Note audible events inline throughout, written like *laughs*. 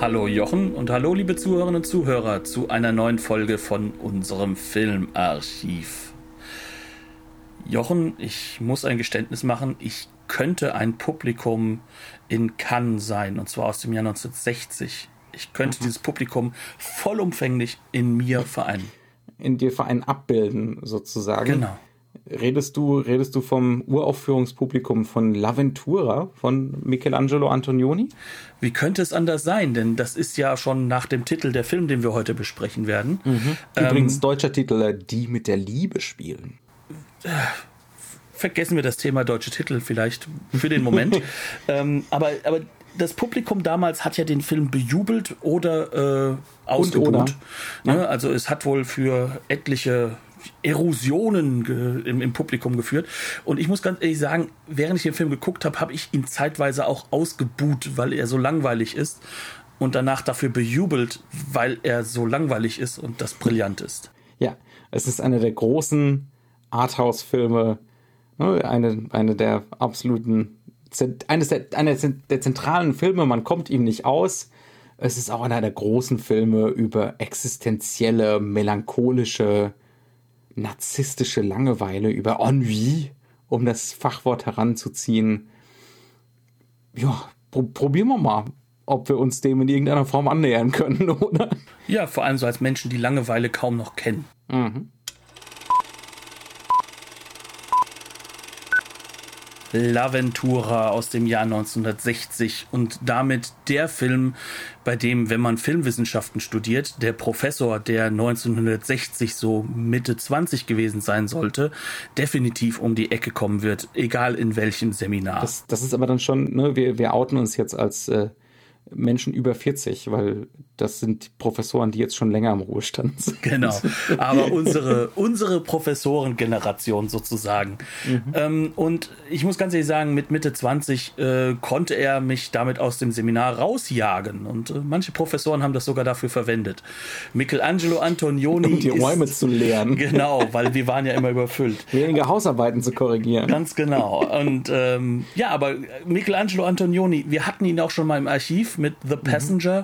Hallo Jochen und hallo liebe Zuhörerinnen und Zuhörer zu einer neuen Folge von unserem Filmarchiv. Jochen, ich muss ein Geständnis machen, ich könnte ein Publikum in Cannes sein, und zwar aus dem Jahr 1960. Ich könnte dieses Publikum vollumfänglich in mir vereinen. In dir vereinen abbilden, sozusagen. Genau. Redest du, redest du vom Uraufführungspublikum von L'Avventura von Michelangelo Antonioni? Wie könnte es anders sein? Denn das ist ja schon nach dem Titel der Film, den wir heute besprechen werden. Mhm. Übrigens ähm, deutscher Titel, äh, Die mit der Liebe spielen. Vergessen wir das Thema deutsche Titel vielleicht für den Moment. *laughs* ähm, aber, aber das Publikum damals hat ja den Film bejubelt oder äh, ausgebuht. Ja. Ne? Also es hat wohl für etliche Erosionen im, im, Publikum geführt. Und ich muss ganz ehrlich sagen, während ich den Film geguckt habe, habe ich ihn zeitweise auch ausgebuht, weil er so langweilig ist. Und danach dafür bejubelt, weil er so langweilig ist und das brillant ist. Ja, es ist einer der großen Arthouse-Filme, ne? eine, eine der absoluten, eines der, einer der zentralen Filme, man kommt ihm nicht aus. Es ist auch einer der großen Filme über existenzielle, melancholische narzisstische Langeweile, über Ennui, um das Fachwort heranzuziehen. Ja, pro probieren wir mal, ob wir uns dem in irgendeiner Form annähern können, *laughs* oder? Ja, vor allem so als Menschen, die Langeweile kaum noch kennen. Mhm. L'Aventura aus dem Jahr 1960 und damit der Film, bei dem, wenn man Filmwissenschaften studiert, der Professor, der 1960 so Mitte 20 gewesen sein sollte, definitiv um die Ecke kommen wird, egal in welchem Seminar. Das, das ist aber dann schon, ne, wir, wir outen uns jetzt als äh, Menschen über 40, weil das sind Professoren, die jetzt schon länger im Ruhestand sind. Genau, aber unsere, unsere Professorengeneration sozusagen. Mhm. Ähm, und ich muss ganz ehrlich sagen, mit Mitte 20 äh, konnte er mich damit aus dem Seminar rausjagen. Und äh, manche Professoren haben das sogar dafür verwendet. Michelangelo Antonioni. Um die Räume zu leeren. *laughs* Genau, weil wir waren ja immer überfüllt. Weniger Hausarbeiten zu korrigieren. Ganz genau. Und ähm, ja, aber Michelangelo Antonioni, wir hatten ihn auch schon mal im Archiv mit The Passenger.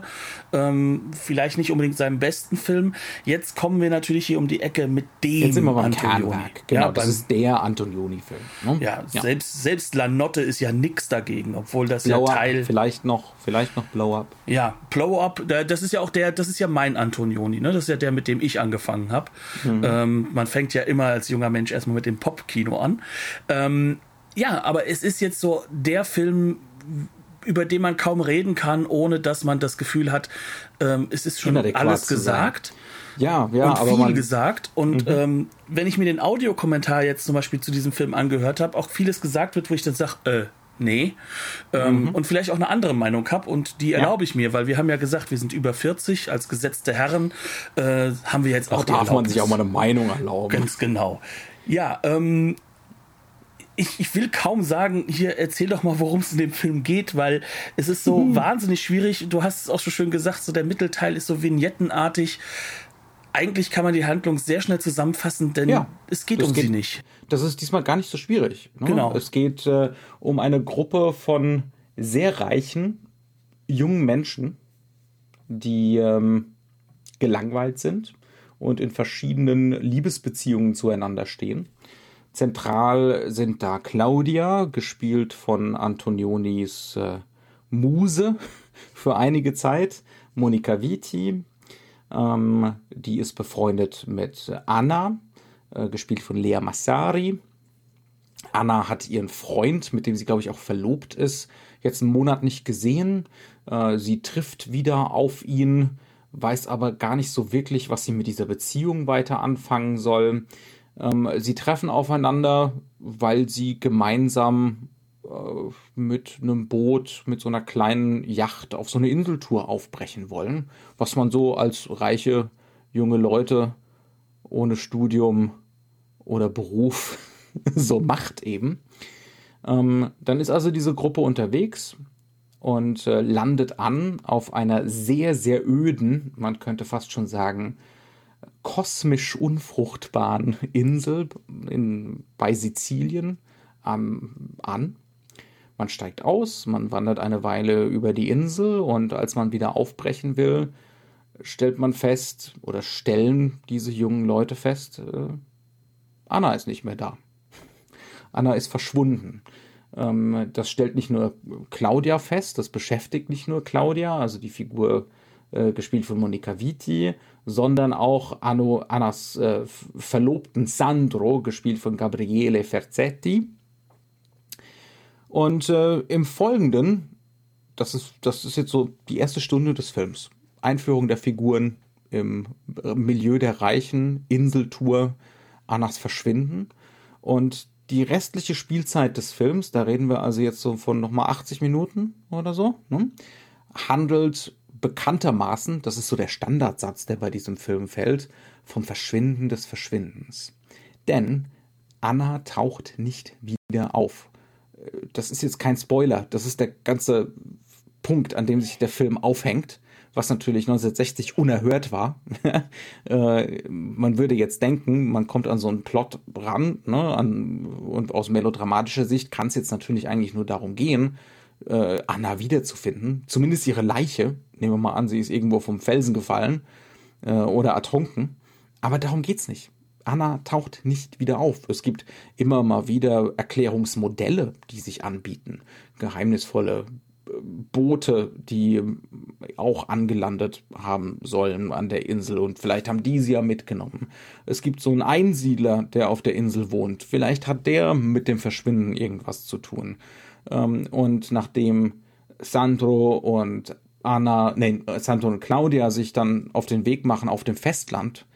Mhm. Ähm, vielleicht nicht unbedingt seinem besten Film. Jetzt kommen wir natürlich hier um die Ecke mit dem Jetzt sind wir beim Kernwerk. Genau, ja, das beim, ist der Antonioni-Film. Ne? Ja, ja, Selbst, selbst Lanotte ist ja nichts dagegen, obwohl das Blow ja Teil. Up, vielleicht noch, vielleicht noch Blow Up. Ja, Blow Up, das ist ja auch der, das ist ja mein Antonioni, ne? Das ist ja der, mit dem ich angefangen habe. Mhm. Ähm, man fängt ja immer als junger Mensch erstmal mit dem Pop-Kino an. Ähm, ja, aber es ist jetzt so der Film, über den man kaum reden kann, ohne dass man das Gefühl hat, ähm, es ist schon alles gesagt. Ja, ja, und aber viel man gesagt. Und mhm. ähm, wenn ich mir den Audiokommentar jetzt zum Beispiel zu diesem Film angehört habe, auch vieles gesagt wird, wo ich dann sage, äh, nee. Ähm, mhm. Und vielleicht auch eine andere Meinung habe und die erlaube ich mir, weil wir haben ja gesagt, wir sind über 40, als gesetzte Herren äh, haben wir jetzt auch, auch die darf Erlaubnis. man sich auch mal eine Meinung erlauben. Ganz genau. Ja, ähm, ich, ich will kaum sagen, hier erzähl doch mal, worum es in dem Film geht, weil es ist so mhm. wahnsinnig schwierig. Du hast es auch so schön gesagt, so der Mittelteil ist so vignettenartig. Eigentlich kann man die Handlung sehr schnell zusammenfassen, denn ja, es geht um geht, sie nicht. Das ist diesmal gar nicht so schwierig. Ne? Genau. Es geht äh, um eine Gruppe von sehr reichen jungen Menschen, die ähm, gelangweilt sind und in verschiedenen Liebesbeziehungen zueinander stehen Zentral sind da Claudia, gespielt von Antonionis äh, Muse *laughs* für einige Zeit, Monika Vitti, ähm, die ist befreundet mit Anna, äh, gespielt von Lea Massari. Anna hat ihren Freund, mit dem sie, glaube ich, auch verlobt ist, jetzt einen Monat nicht gesehen. Äh, sie trifft wieder auf ihn, weiß aber gar nicht so wirklich, was sie mit dieser Beziehung weiter anfangen soll. Ähm, sie treffen aufeinander, weil sie gemeinsam äh, mit einem Boot, mit so einer kleinen Yacht auf so eine Inseltour aufbrechen wollen, was man so als reiche junge Leute ohne Studium oder Beruf *laughs* so macht eben. Ähm, dann ist also diese Gruppe unterwegs und äh, landet an auf einer sehr, sehr öden, man könnte fast schon sagen, kosmisch unfruchtbaren Insel in, bei Sizilien ähm, an. Man steigt aus, man wandert eine Weile über die Insel und als man wieder aufbrechen will, stellt man fest oder stellen diese jungen Leute fest, äh, Anna ist nicht mehr da. Anna ist verschwunden. Ähm, das stellt nicht nur Claudia fest, das beschäftigt nicht nur Claudia, also die Figur äh, gespielt von Monica Vitti, sondern auch Anno, Annas äh, Verlobten Sandro, gespielt von Gabriele Ferzetti. Und äh, im Folgenden, das ist, das ist jetzt so die erste Stunde des Films, Einführung der Figuren im Milieu der Reichen, Inseltour, Annas Verschwinden. Und die restliche Spielzeit des Films, da reden wir also jetzt so von nochmal 80 Minuten oder so, ne, handelt bekanntermaßen, das ist so der Standardsatz, der bei diesem Film fällt, vom Verschwinden des Verschwindens. Denn Anna taucht nicht wieder auf. Das ist jetzt kein Spoiler, das ist der ganze Punkt, an dem sich der Film aufhängt was natürlich 1960 unerhört war. *laughs* äh, man würde jetzt denken, man kommt an so einen Plot ran, ne, an, und aus melodramatischer Sicht kann es jetzt natürlich eigentlich nur darum gehen, äh, Anna wiederzufinden. Zumindest ihre Leiche. Nehmen wir mal an, sie ist irgendwo vom Felsen gefallen äh, oder ertrunken. Aber darum geht's nicht. Anna taucht nicht wieder auf. Es gibt immer mal wieder Erklärungsmodelle, die sich anbieten. Geheimnisvolle Boote, die auch angelandet haben sollen an der Insel und vielleicht haben die sie ja mitgenommen. Es gibt so einen Einsiedler, der auf der Insel wohnt. Vielleicht hat der mit dem Verschwinden irgendwas zu tun. Ähm, und nachdem Sandro und Anna, nee, Sandro und Claudia sich dann auf den Weg machen auf dem Festland,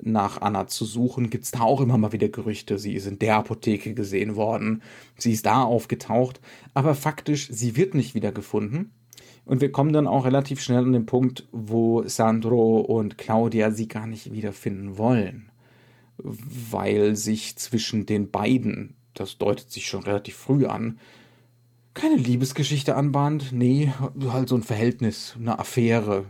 nach Anna zu suchen, gibt es da auch immer mal wieder Gerüchte. Sie ist in der Apotheke gesehen worden, sie ist da aufgetaucht, aber faktisch, sie wird nicht wiedergefunden. Und wir kommen dann auch relativ schnell an den Punkt, wo Sandro und Claudia sie gar nicht wiederfinden wollen, weil sich zwischen den beiden, das deutet sich schon relativ früh an, keine Liebesgeschichte anbahnt, nee, halt so ein Verhältnis, eine Affäre,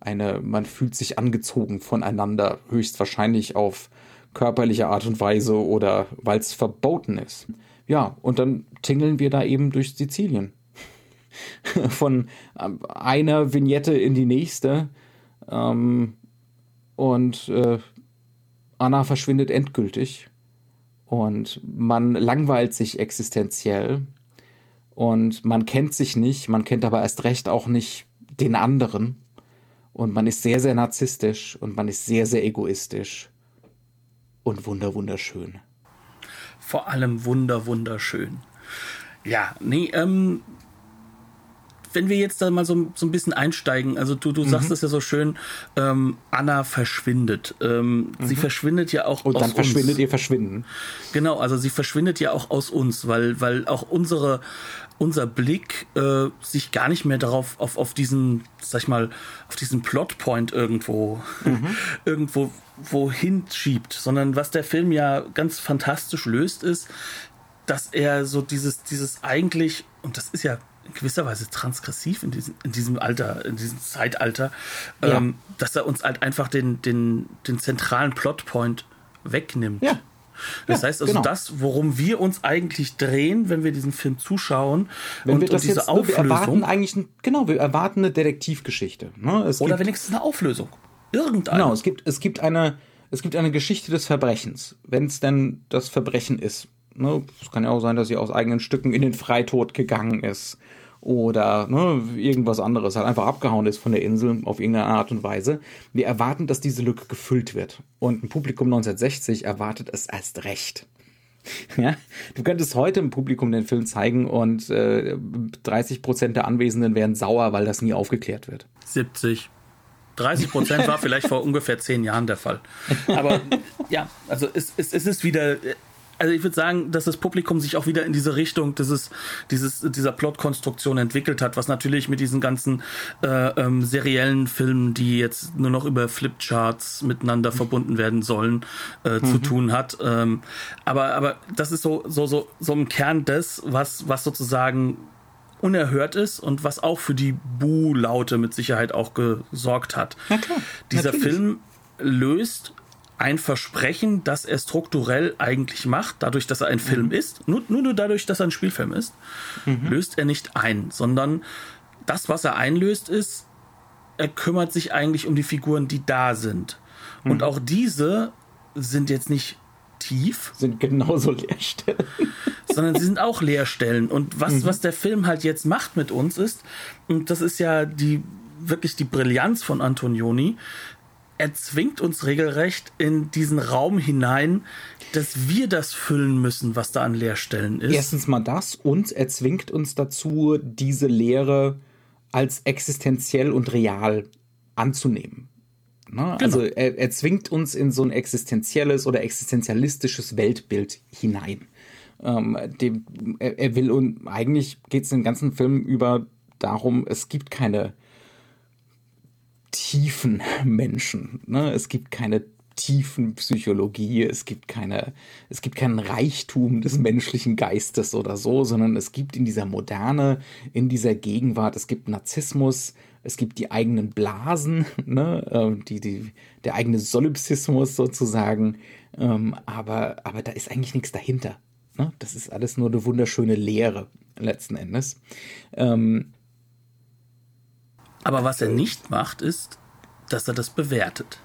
eine, man fühlt sich angezogen voneinander, höchstwahrscheinlich auf körperliche Art und Weise oder weil es verboten ist. Ja, und dann tingeln wir da eben durch Sizilien. *laughs* Von ähm, einer Vignette in die nächste. Ähm, und äh, Anna verschwindet endgültig. Und man langweilt sich existenziell. Und man kennt sich nicht, man kennt aber erst recht auch nicht den anderen. Und man ist sehr, sehr narzisstisch und man ist sehr, sehr egoistisch und wunder, wunderschön. Vor allem wunder, wunderschön. Ja, nee, ähm, wenn wir jetzt da mal so, so ein bisschen einsteigen, also du, du mhm. sagst es ja so schön, ähm, Anna verschwindet. Ähm, mhm. Sie verschwindet ja auch Und aus dann verschwindet uns. ihr Verschwinden. Genau, also sie verschwindet ja auch aus uns, weil, weil auch unsere, unser Blick äh, sich gar nicht mehr darauf, auf, auf diesen, sag ich mal, auf diesen Plotpoint irgendwo, mhm. *laughs* irgendwo wohin schiebt, sondern was der Film ja ganz fantastisch löst, ist, dass er so dieses, dieses eigentlich, und das ist ja in gewisser Weise transgressiv in diesem, in diesem Alter, in diesem Zeitalter, ja. ähm, dass er uns halt einfach den, den, den zentralen Plotpoint wegnimmt. Ja. Das ja, heißt also, genau. das, worum wir uns eigentlich drehen, wenn wir diesen Film zuschauen, wenn und, wir das und diese jetzt, Auflösung. Wir erwarten eigentlich, genau, wir erwarten eine Detektivgeschichte. Ne? Oder gibt, wenigstens eine Auflösung. Irgendeine. Genau, es gibt, es gibt eine, es gibt eine Geschichte des Verbrechens, wenn es denn das Verbrechen ist. Ne? Es kann ja auch sein, dass sie aus eigenen Stücken in den Freitod gegangen ist oder ne, irgendwas anderes, halt einfach abgehauen ist von der Insel auf irgendeine Art und Weise. Wir erwarten, dass diese Lücke gefüllt wird. Und ein Publikum 1960 erwartet es erst recht. *laughs* Ja, du könntest heute im Publikum den Film zeigen und äh, 30 Prozent der Anwesenden wären sauer, weil das nie aufgeklärt wird. 70. 30 Prozent war vielleicht vor ungefähr zehn Jahren der Fall. *laughs* Aber ja, also es, es, es ist wieder also ich würde sagen, dass das Publikum sich auch wieder in diese Richtung dieses, dieses, dieser Plotkonstruktion entwickelt hat, was natürlich mit diesen ganzen äh, ähm, seriellen Filmen, die jetzt nur noch über Flipcharts miteinander verbunden werden sollen, äh, mhm. zu tun hat. Ähm, aber, aber das ist so, so, so, so im Kern des, was, was sozusagen unerhört ist und was auch für die Bu-Laute mit Sicherheit auch gesorgt hat. Dieser Natürlich. Film löst ein Versprechen, das er strukturell eigentlich macht, dadurch, dass er ein Film mhm. ist, nur, nur, nur dadurch, dass er ein Spielfilm ist, mhm. löst er nicht ein, sondern das, was er einlöst, ist, er kümmert sich eigentlich um die Figuren, die da sind. Mhm. Und auch diese sind jetzt nicht tief. Sind genauso *laughs* Leerstellen. sondern sie sind auch Leerstellen. Und was, mhm. was der Film halt jetzt macht mit uns ist, und das ist ja die wirklich die Brillanz von Antonioni, er zwingt uns regelrecht in diesen Raum hinein, dass wir das füllen müssen, was da an Leerstellen ist. Erstens mal das und er zwingt uns dazu, diese Lehre als existenziell und real anzunehmen. Ne? Genau. Also er, er, zwingt uns in so ein existenzielles oder existenzialistisches Weltbild hinein. Ähm, dem, er, er, will und eigentlich geht es den ganzen Film über darum, es gibt keine tiefen Menschen. Ne? Es gibt keine tiefen Psychologie, es gibt keine, es gibt keinen Reichtum des menschlichen Geistes oder so, sondern es gibt in dieser Moderne, in dieser Gegenwart, es gibt Narzissmus, es gibt die eigenen Blasen, ne, ähm, die, die, der eigene Solipsismus sozusagen, ähm, aber, aber da ist eigentlich nichts dahinter. Ne? Das ist alles nur eine wunderschöne Lehre letzten Endes. Ähm, aber was er nicht macht, ist, dass er das bewertet.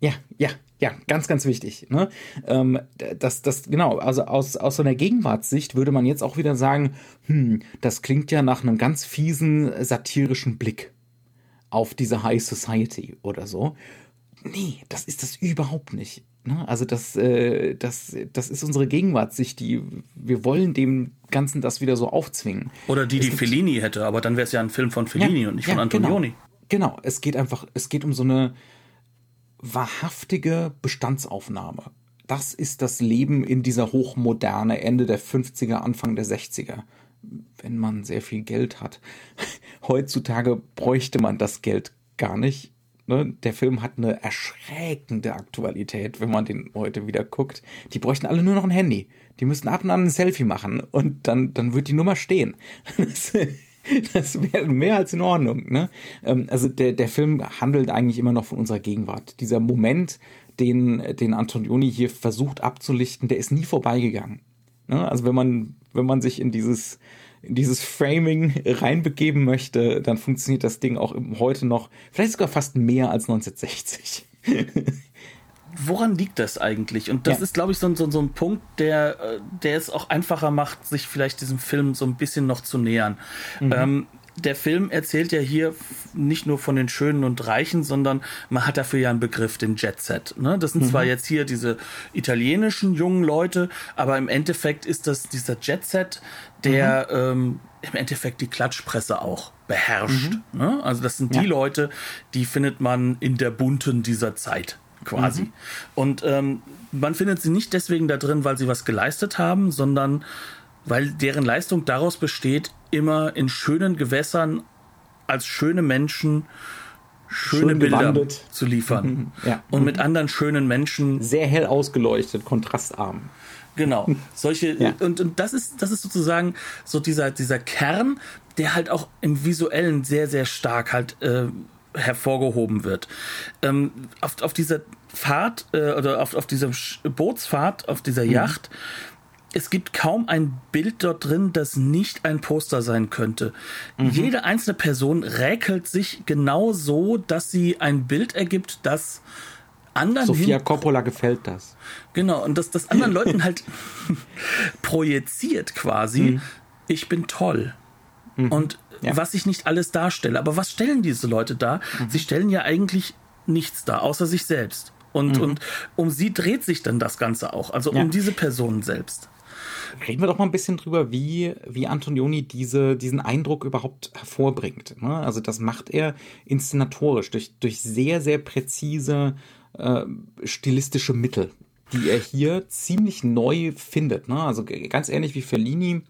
Ja, ja, ja, ganz, ganz wichtig. Ne? Ähm, das, das, genau, also aus, aus so einer Gegenwartssicht würde man jetzt auch wieder sagen, hm, das klingt ja nach einem ganz fiesen satirischen Blick auf diese High Society oder so. Nee, das ist das überhaupt nicht. Ne? Also das, äh, das, das ist unsere Gegenwartssicht, die wir wollen dem Ganzen das wieder so aufzwingen. Oder die, die Fellini hätte, aber dann wäre es ja ein Film von Fellini ja, und nicht ja, von genau. Antonioni. Genau. genau, es geht einfach, es geht um so eine wahrhaftige Bestandsaufnahme. Das ist das Leben in dieser Hochmoderne Ende der 50er, Anfang der 60er. Wenn man sehr viel Geld hat. *laughs* Heutzutage bräuchte man das Geld gar nicht Ne? Der Film hat eine erschreckende Aktualität, wenn man den heute wieder guckt. Die bräuchten alle nur noch ein Handy. Die müssten ab und an ein Selfie machen und dann, dann wird die Nummer stehen. *laughs* Das, wäre mehr als in Ordnung. Ne? Ähm, also der, der Film handelt eigentlich immer noch von unserer Gegenwart. Dieser Moment, den, den Antonioni hier versucht abzulichten, der ist nie vorbeigegangen. Ne? Also wenn man, wenn man sich in dieses in dieses Framing reinbegeben möchte, dann funktioniert das Ding auch heute noch, vielleicht sogar fast mehr als 1960. *laughs* Woran liegt das eigentlich? Und das ja. ist, glaube ich, so, so, so ein Punkt, der, äh, der es auch einfacher macht, sich vielleicht diesem Film so ein bisschen noch zu nähern. Mhm. Ähm, der Film erzählt ja hier nicht nur von den Schönen und Reichen, sondern man hat dafür ja einen Begriff, den Jet Set. Ne? Das sind mhm. zwar jetzt hier diese italienischen jungen Leute, aber im Endeffekt ist das dieser Jet Set, der mhm. ähm, im Endeffekt die Klatschpresse auch beherrscht. Mhm. Ne? Also das sind ja. die Leute, die findet man in der bunten dieser Zeit quasi. Mhm. Und ähm, man findet sie nicht deswegen da drin, weil sie was geleistet haben, sondern weil deren Leistung daraus besteht, immer in schönen Gewässern als schöne Menschen schöne Schön Bilder gewandet. zu liefern. Mhm. Ja. Und mit anderen schönen Menschen. Sehr hell ausgeleuchtet, kontrastarm. Genau. Solche, ja. und, und das ist, das ist sozusagen so dieser, dieser Kern, der halt auch im Visuellen sehr, sehr stark halt äh, hervorgehoben wird. Ähm, auf, auf dieser Fahrt äh, oder auf, auf dieser Bootsfahrt, auf dieser mhm. Es gibt kaum ein Bild dort drin, das nicht ein Poster sein könnte. Mhm. Jede einzelne Person räkelt sich genau so, dass sie ein Bild ergibt, das anderen. Sophia Coppola gefällt das. Genau, und dass das anderen Leuten halt *laughs* projiziert quasi, mhm. ich bin toll. Mhm. Und ja. was ich nicht alles darstelle. Aber was stellen diese Leute da? Mhm. Sie stellen ja eigentlich nichts dar, außer sich selbst. Und, mhm. und um sie dreht sich dann das Ganze auch, also ja. um diese Person selbst. Reden wir doch mal ein bisschen drüber, wie, wie Antonioni diese, diesen Eindruck überhaupt hervorbringt. Ne? Also das macht er inszenatorisch durch, durch sehr, sehr präzise äh, stilistische Mittel. die er hier ziemlich neu findet. Ne? Also ganz ähnlich wie Fellini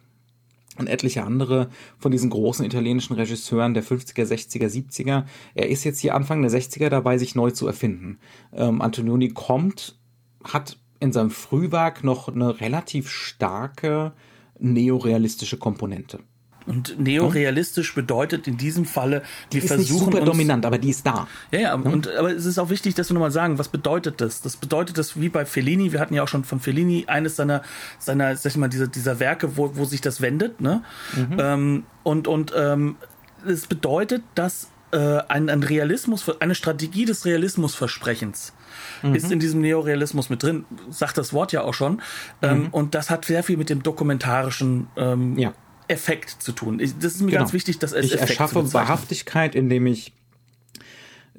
und etliche andere von diesen großen italienischen Regisseuren der 50er, 60er, 70er. Er ist jetzt hier Anfang der 60er dabei, sich neu zu erfinden. Ähm, Antonioni kommt, hat in seinem Frühwerk noch eine relativ starke neorealistische Komponente. Und neorealistisch bedeutet in diesem Falle, wir die versuchen. Nicht super uns, dominant, aber die ist da. Ja, ja, hm? und, aber es ist auch wichtig, dass wir nochmal sagen, was bedeutet das? Das bedeutet das wie bei Fellini, wir hatten ja auch schon von Fellini eines seiner, seiner sag ich mal, dieser, dieser Werke, wo, wo sich das wendet, ne? Mhm. Ähm, und und ähm, es bedeutet, dass äh, ein, ein Realismus, eine Strategie des Realismusversprechens mhm. ist in diesem Neorealismus mit drin, sagt das Wort ja auch schon. Ähm, mhm. Und das hat sehr viel mit dem dokumentarischen ähm, ja. Effekt zu tun. Ich, das ist mir genau. ganz wichtig, dass es ich Effekt erschaffe Wahrhaftigkeit, indem ich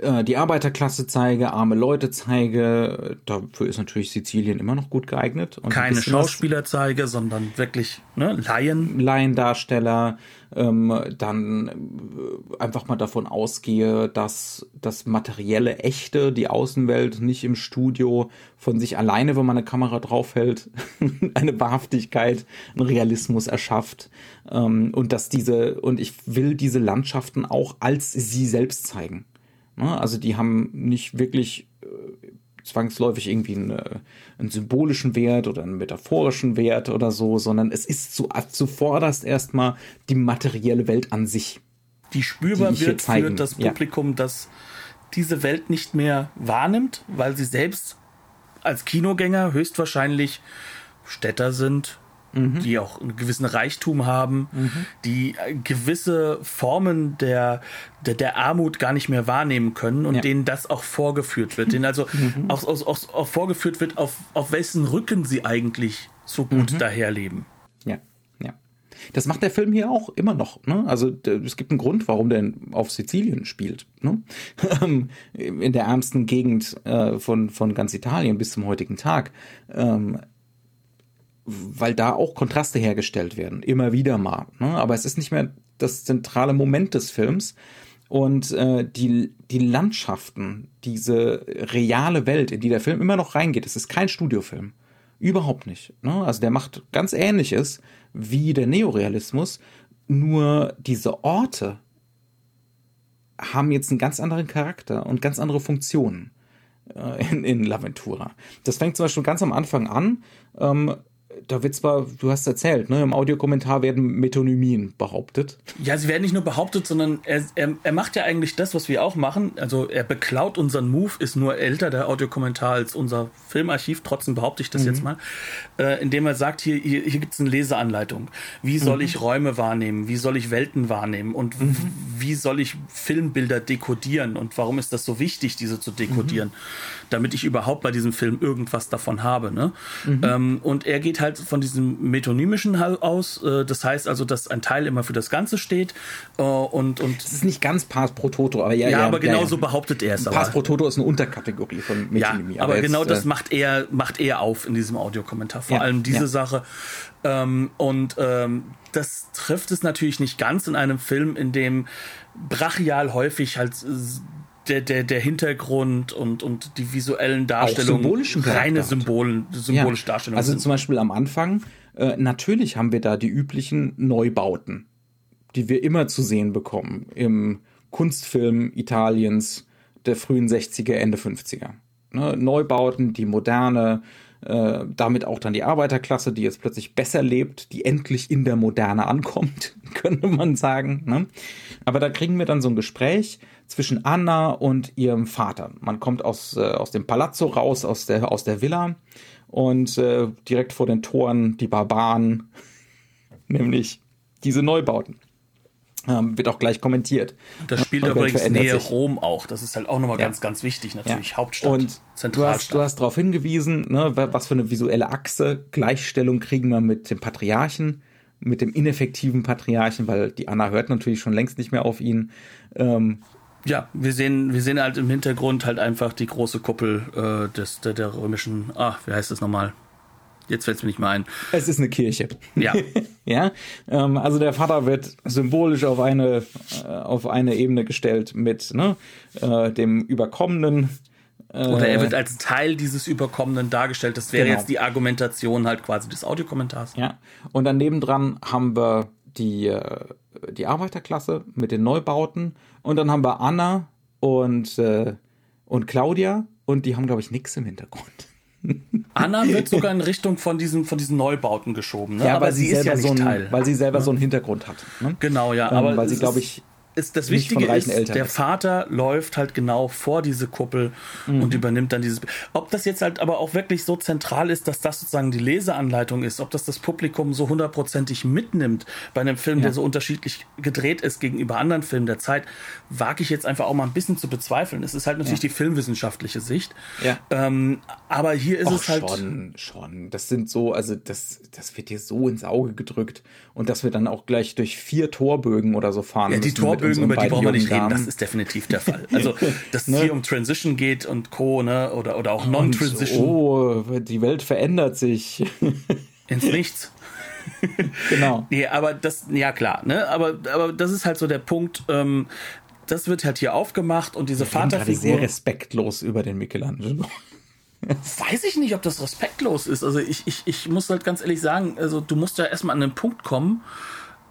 äh, die Arbeiterklasse zeige, arme Leute zeige. Dafür ist natürlich Sizilien immer noch gut geeignet. Und Keine Schauspieler zeige, sondern wirklich ne, Laien. Laiendarsteller. Ähm, dann äh, einfach mal davon ausgehe, dass das materielle Echte, die Außenwelt nicht im Studio von sich alleine, wenn man eine Kamera draufhält, *laughs* eine Wahrhaftigkeit, einen Realismus erschafft. Ähm, und dass diese, und ich will diese Landschaften auch als sie selbst zeigen. Ne? Also die haben nicht wirklich äh, zwangsläufig irgendwie einen, äh, einen, symbolischen Wert oder einen metaphorischen Wert oder so, sondern es ist zu, zuvorderst erstmal die materielle Welt an sich. Die spürbar die wird für das Publikum, ja. das diese Welt nicht mehr wahrnimmt, weil sie selbst als Kinogänger höchstwahrscheinlich Städter sind, mhm. die auch einen gewissen Reichtum haben, mhm. die gewisse Formen der, der, der, Armut gar nicht mehr wahrnehmen können und ja. denen das auch vorgeführt wird. Denen also mhm. auch, auch, auch, auch, vorgeführt wird, auf, auf wessen Rücken sie eigentlich so gut mhm. daherleben. Ja, ja. Das macht der Film hier auch immer noch. Ne? Also es gibt einen Grund, warum der auf Sizilien spielt. Ne? *laughs* In der ärmsten Gegend äh, von, von ganz Italien bis zum heutigen Tag. Ähm, weil da auch Kontraste hergestellt werden, immer wieder mal. Ne? Aber es ist nicht mehr das zentrale Moment des Films. Und äh, die, die Landschaften, diese reale Welt, in die der Film immer noch reingeht, es ist kein Studiofilm. Überhaupt nicht. Ne? Also der macht ganz ähnliches wie der Neorealismus, nur diese Orte haben jetzt einen ganz anderen Charakter und ganz andere Funktionen äh, in, in L'Aventura. Das fängt zum Beispiel ganz am Anfang an. Ähm, da wird zwar, du hast erzählt, ne, im Audiokommentar werden Metonymien behauptet. Ja, sie werden nicht nur behauptet, sondern er, er, er macht ja eigentlich das, was wir auch machen. Also er beklaut unseren Move, ist nur älter, der Audiokommentar, als unser Filmarchiv. Trotzdem behaupte ich das mhm. jetzt mal. Äh, indem er sagt, hier, hier, hier gibt es eine Leseanleitung. Wie soll mhm. ich Räume wahrnehmen? Wie soll ich Welten wahrnehmen? Und mhm. wie soll ich Filmbilder dekodieren? Und warum ist das so wichtig, diese zu dekodieren? Mhm. Damit ich überhaupt bei diesem Film irgendwas davon habe. Ne? Mhm. Ähm, und er geht halt von diesem metonymischen aus. Äh, das heißt also, dass ein Teil immer für das Ganze steht. Äh, und, und das ist nicht ganz Pars pro Toto, aber ja. Ja, ja aber ja, ja. behauptet er es. Pars pro Toto ist eine Unterkategorie von Metonymie. Ja, aber, aber genau jetzt, das äh, macht er, macht er auf in diesem Audiokommentar. Vor allem diese Sache. Ähm, und ähm, das trifft es natürlich nicht ganz in einem Film, in dem brachial häufig halt der, der, der Hintergrund und, und die visuellen Darstellungen reine Symbol, symbolische ja. Darstellungen. Also zum Beispiel am Anfang, äh, natürlich haben wir da die üblichen Neubauten, die wir immer zu sehen bekommen im Kunstfilm Italiens der frühen 60er, Ende 50er. Ne, Neubauten, die moderne, äh, damit auch dann die Arbeiterklasse, die jetzt plötzlich besser lebt, die endlich in der Moderne ankommt, *laughs* könnte man sagen. Ne? Aber da kriegen wir dann so ein Gespräch zwischen Anna und ihrem Vater. Man kommt aus, äh, aus dem Palazzo raus, aus der, aus der Villa und äh, direkt vor den Toren die Barbaren, *laughs* nämlich diese Neubauten. Ähm, wird auch gleich kommentiert. Das spielt und übrigens Nähe Rom auch. Das ist halt auch nochmal ja. ganz, ganz wichtig. Natürlich ja. Hauptstadt, und Du hast, du hast darauf hingewiesen, ne, was für eine visuelle Achse, Gleichstellung kriegen wir mit dem Patriarchen, mit dem ineffektiven Patriarchen, weil die Anna hört natürlich schon längst nicht mehr auf ihn. Ähm, ja, wir sehen, wir sehen halt im Hintergrund halt einfach die große Kuppel äh, des, der, der römischen, ach, wie heißt das nochmal? Jetzt fällt es mir nicht mehr ein. Es ist eine Kirche. Ja. *laughs* ja. Ähm, also der Vater wird symbolisch auf eine, äh, auf eine Ebene gestellt mit ne, äh, dem Überkommenen Oder er wird als Teil dieses Überkommenen dargestellt. Das wäre genau. jetzt die Argumentation halt quasi des Audiokommentars. Ja. Und dann nebendran haben wir die, äh, die Arbeiterklasse mit den Neubauten. Und dann haben wir Anna und, äh, und Claudia. Und die haben, glaube ich, nichts im Hintergrund. *laughs* Anna wird sogar in Richtung von diesen, von diesen Neubauten geschoben. Ne? Ja, aber sie, sie ist ja nicht so ein, Teil. Weil sie selber so einen Hintergrund hat. Ne? Genau, ja. Ähm, aber weil sie, glaube ich, ist das Wichtige ist, Eltern der Vater läuft halt genau vor diese Kuppel mhm. und übernimmt dann dieses. Ob das jetzt halt aber auch wirklich so zentral ist, dass das sozusagen die Leseanleitung ist, ob das das Publikum so hundertprozentig mitnimmt bei einem Film, ja. der so unterschiedlich gedreht ist gegenüber anderen Filmen der Zeit, wage ich jetzt einfach auch mal ein bisschen zu bezweifeln. Es ist halt natürlich ja. die filmwissenschaftliche Sicht. Ja. Ähm, aber hier ist Och, es halt. Schon, schon. Das sind so, also das, das wird dir so ins Auge gedrückt und dass wir dann auch gleich durch vier Torbögen oder so fahren. Ja, die Torbögen Bögen, über die brauchen wir nicht reden. Das ist definitiv der Fall. Also, *laughs* dass es ne? hier um Transition geht und Co., ne? Oder, oder auch Non-Transition. Oh, die Welt verändert sich. *laughs* Ins Nichts. genau. *laughs* Nee, aber das, ja klar, ne? Aber, aber das ist halt so der Punkt, ähm, das wird halt hier aufgemacht und diese Vaterfigur. sehr respektlos über den Michelangelo. Weiß ich nicht, ob das respektlos ist. Also ich, ich, ich muss halt ganz ehrlich sagen, also du musst ja erstmal an den Punkt kommen,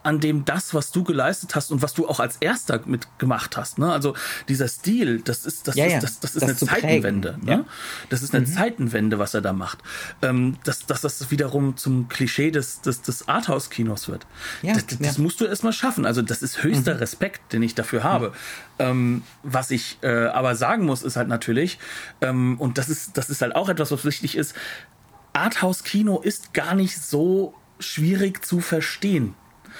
an dem das, was du geleistet hast und was du auch als erster mitgemacht hast. Ne? Also dieser Stil, das ist, das ja, ist, das, das ist das eine Zeitenwende. Ne? Das ist eine mhm. Zeitenwende, was er da macht. Ähm, dass, dass das wiederum zum Klischee des, des, des Arthouse-Kinos wird. Ja, das, das ja. musst du erstmal schaffen. Also das ist höchster mhm. Respekt, den ich dafür habe. Mhm. Ähm, was ich äh, aber sagen muss, ist halt natürlich, ähm, und das ist, das ist halt auch etwas, was wichtig ist, Arthouse-Kino ist gar nicht so schwierig zu verstehen.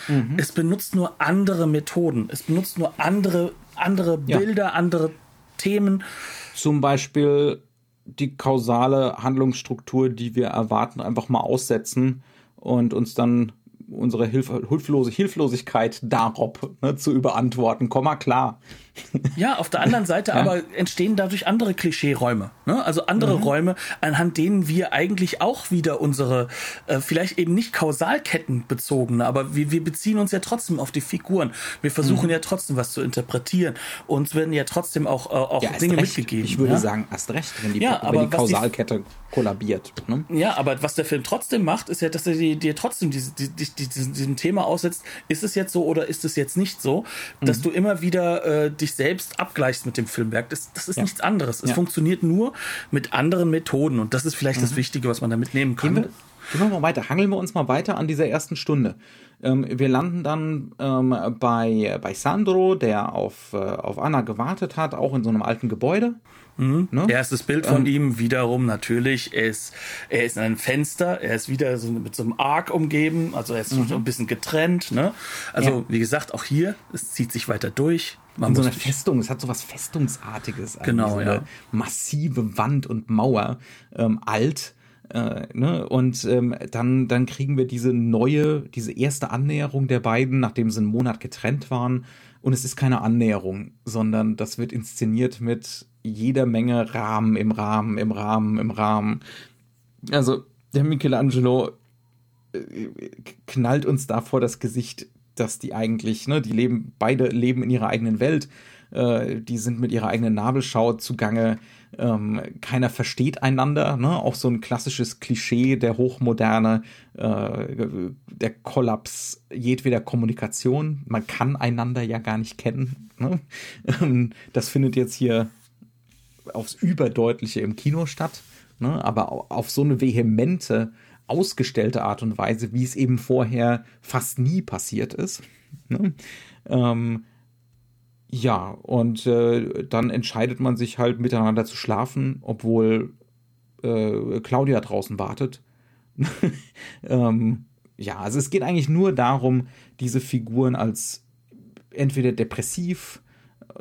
Mhm. Es benutzt nur andere Methoden. Es benutzt nur andere, andere Bilder, ja. andere Themen. Zum Beispiel die kausale Handlungsstruktur, die wir erwarten, einfach mal aussetzen und uns dann unsere Hilf Hilflose Hilflosigkeit darauf ne, zu überantworten. Komm mal klar. Ja, auf der anderen Seite *laughs* ja. aber entstehen dadurch andere Klischeeräume. Ne? Also andere mhm. Räume, anhand denen wir eigentlich auch wieder unsere, äh, vielleicht eben nicht Kausalketten bezogene, aber wir, wir beziehen uns ja trotzdem auf die Figuren. Wir versuchen mhm. ja trotzdem was zu interpretieren. Uns werden ja trotzdem auch, äh, auch ja, Dinge recht. mitgegeben. Ich würde ja? sagen, erst recht, wenn die, ja, wenn die Kausalkette die, kollabiert. Ne? Ja, aber was der Film trotzdem macht, ist ja, dass er dir, dir trotzdem diese, die, die, die, diesem Thema aussetzt, ist es jetzt so oder ist es jetzt nicht so, dass mhm. du immer wieder äh, dich selbst abgleichst mit dem Filmwerk. Das, das ist ja. nichts anderes. Es ja. funktioniert nur mit anderen Methoden und das ist vielleicht mhm. das Wichtige, was man da mitnehmen kann. Gehen wir, gehen wir mal weiter, hangeln wir uns mal weiter an dieser ersten Stunde. Ähm, wir landen dann ähm, bei, bei Sandro, der auf, äh, auf Anna gewartet hat, auch in so einem alten Gebäude. Mhm. Ne? Erstes Bild von ähm, ihm wiederum natürlich. Er ist, er ist in einem Fenster. Er ist wieder so mit so einem Arc umgeben. Also er ist mhm. so ein bisschen getrennt. Ne? Also ja. wie gesagt, auch hier, es zieht sich weiter durch. Man so eine Festung, es hat so was Festungsartiges. Genau, so ja. Massive Wand und Mauer, ähm, alt. Äh, ne? Und ähm, dann, dann kriegen wir diese neue, diese erste Annäherung der beiden, nachdem sie einen Monat getrennt waren. Und es ist keine Annäherung, sondern das wird inszeniert mit jeder Menge Rahmen im Rahmen, im Rahmen, im Rahmen. Also der Michelangelo äh, knallt uns da vor das Gesicht, dass die eigentlich, ne, die leben, beide leben in ihrer eigenen Welt, äh, die sind mit ihrer eigenen Nabelschau zugange, ähm, keiner versteht einander, ne? auch so ein klassisches Klischee der Hochmoderne, äh, der Kollaps jedweder Kommunikation, man kann einander ja gar nicht kennen. Ne? *laughs* Das findet jetzt hier aufs Überdeutliche im Kino statt, ne? aber auf so eine vehemente, ausgestellte Art und Weise, wie es eben vorher fast nie passiert ist. Ne? Ähm, ja, und äh, dann entscheidet man sich halt miteinander zu schlafen, obwohl äh, Claudia draußen wartet. *laughs* ähm, ja, also es geht eigentlich nur darum, diese Figuren als entweder depressiv,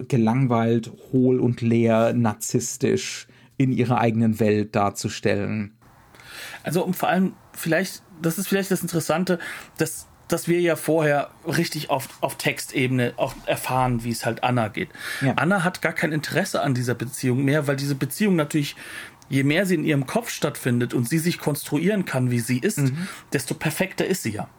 gelangweilt, hohl und leer, narzisstisch in ihrer eigenen Welt darzustellen. Also um vor allem vielleicht, das ist vielleicht das Interessante, dass dass wir ja vorher richtig auf, auf Textebene auch erfahren, wie es halt Anna geht. Ja. Anna hat gar kein Interesse an dieser Beziehung mehr, weil diese Beziehung natürlich, je mehr sie in ihrem Kopf stattfindet und sie sich konstruieren kann, wie sie ist, mhm. desto perfekter ist sie ja.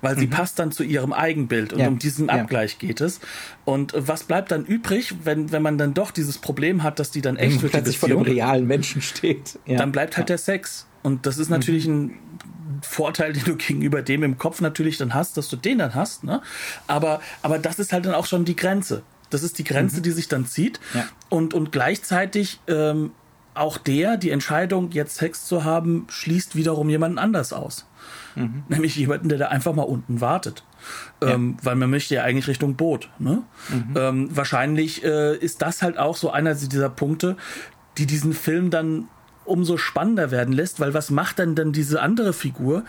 Weil sie mhm. passt dann zu ihrem Eigenbild und ja. um diesen Abgleich ja. geht es. Und äh, was bleibt dann übrig, wenn, wenn man dann doch dieses Problem hat, dass die dann echt wird, die Beziehung, vor dem realen Menschen steht. *laughs* Ja. Dann bleibt halt der Sex. Und das ist natürlich mhm. ein Vorteil, den du gegenüber dem im Kopf natürlich dann hast, dass du den dann hast. Ne? Aber, aber das ist halt dann auch schon die Grenze. Das ist die Grenze, mhm. die sich dann zieht. Ja. Und, und gleichzeitig ähm, auch der, die Entscheidung, jetzt Sex zu haben, schließt wiederum jemanden anders aus. Mhm. Nämlich jemanden, der da einfach mal unten wartet. Ja. Ähm, weil man möchte ja eigentlich Richtung Boot. Ne? Mhm. Ähm, wahrscheinlich äh, ist das halt auch so einer dieser Punkte, die diesen Film dann umso spannender werden lässt, weil was macht denn dann diese andere Figur?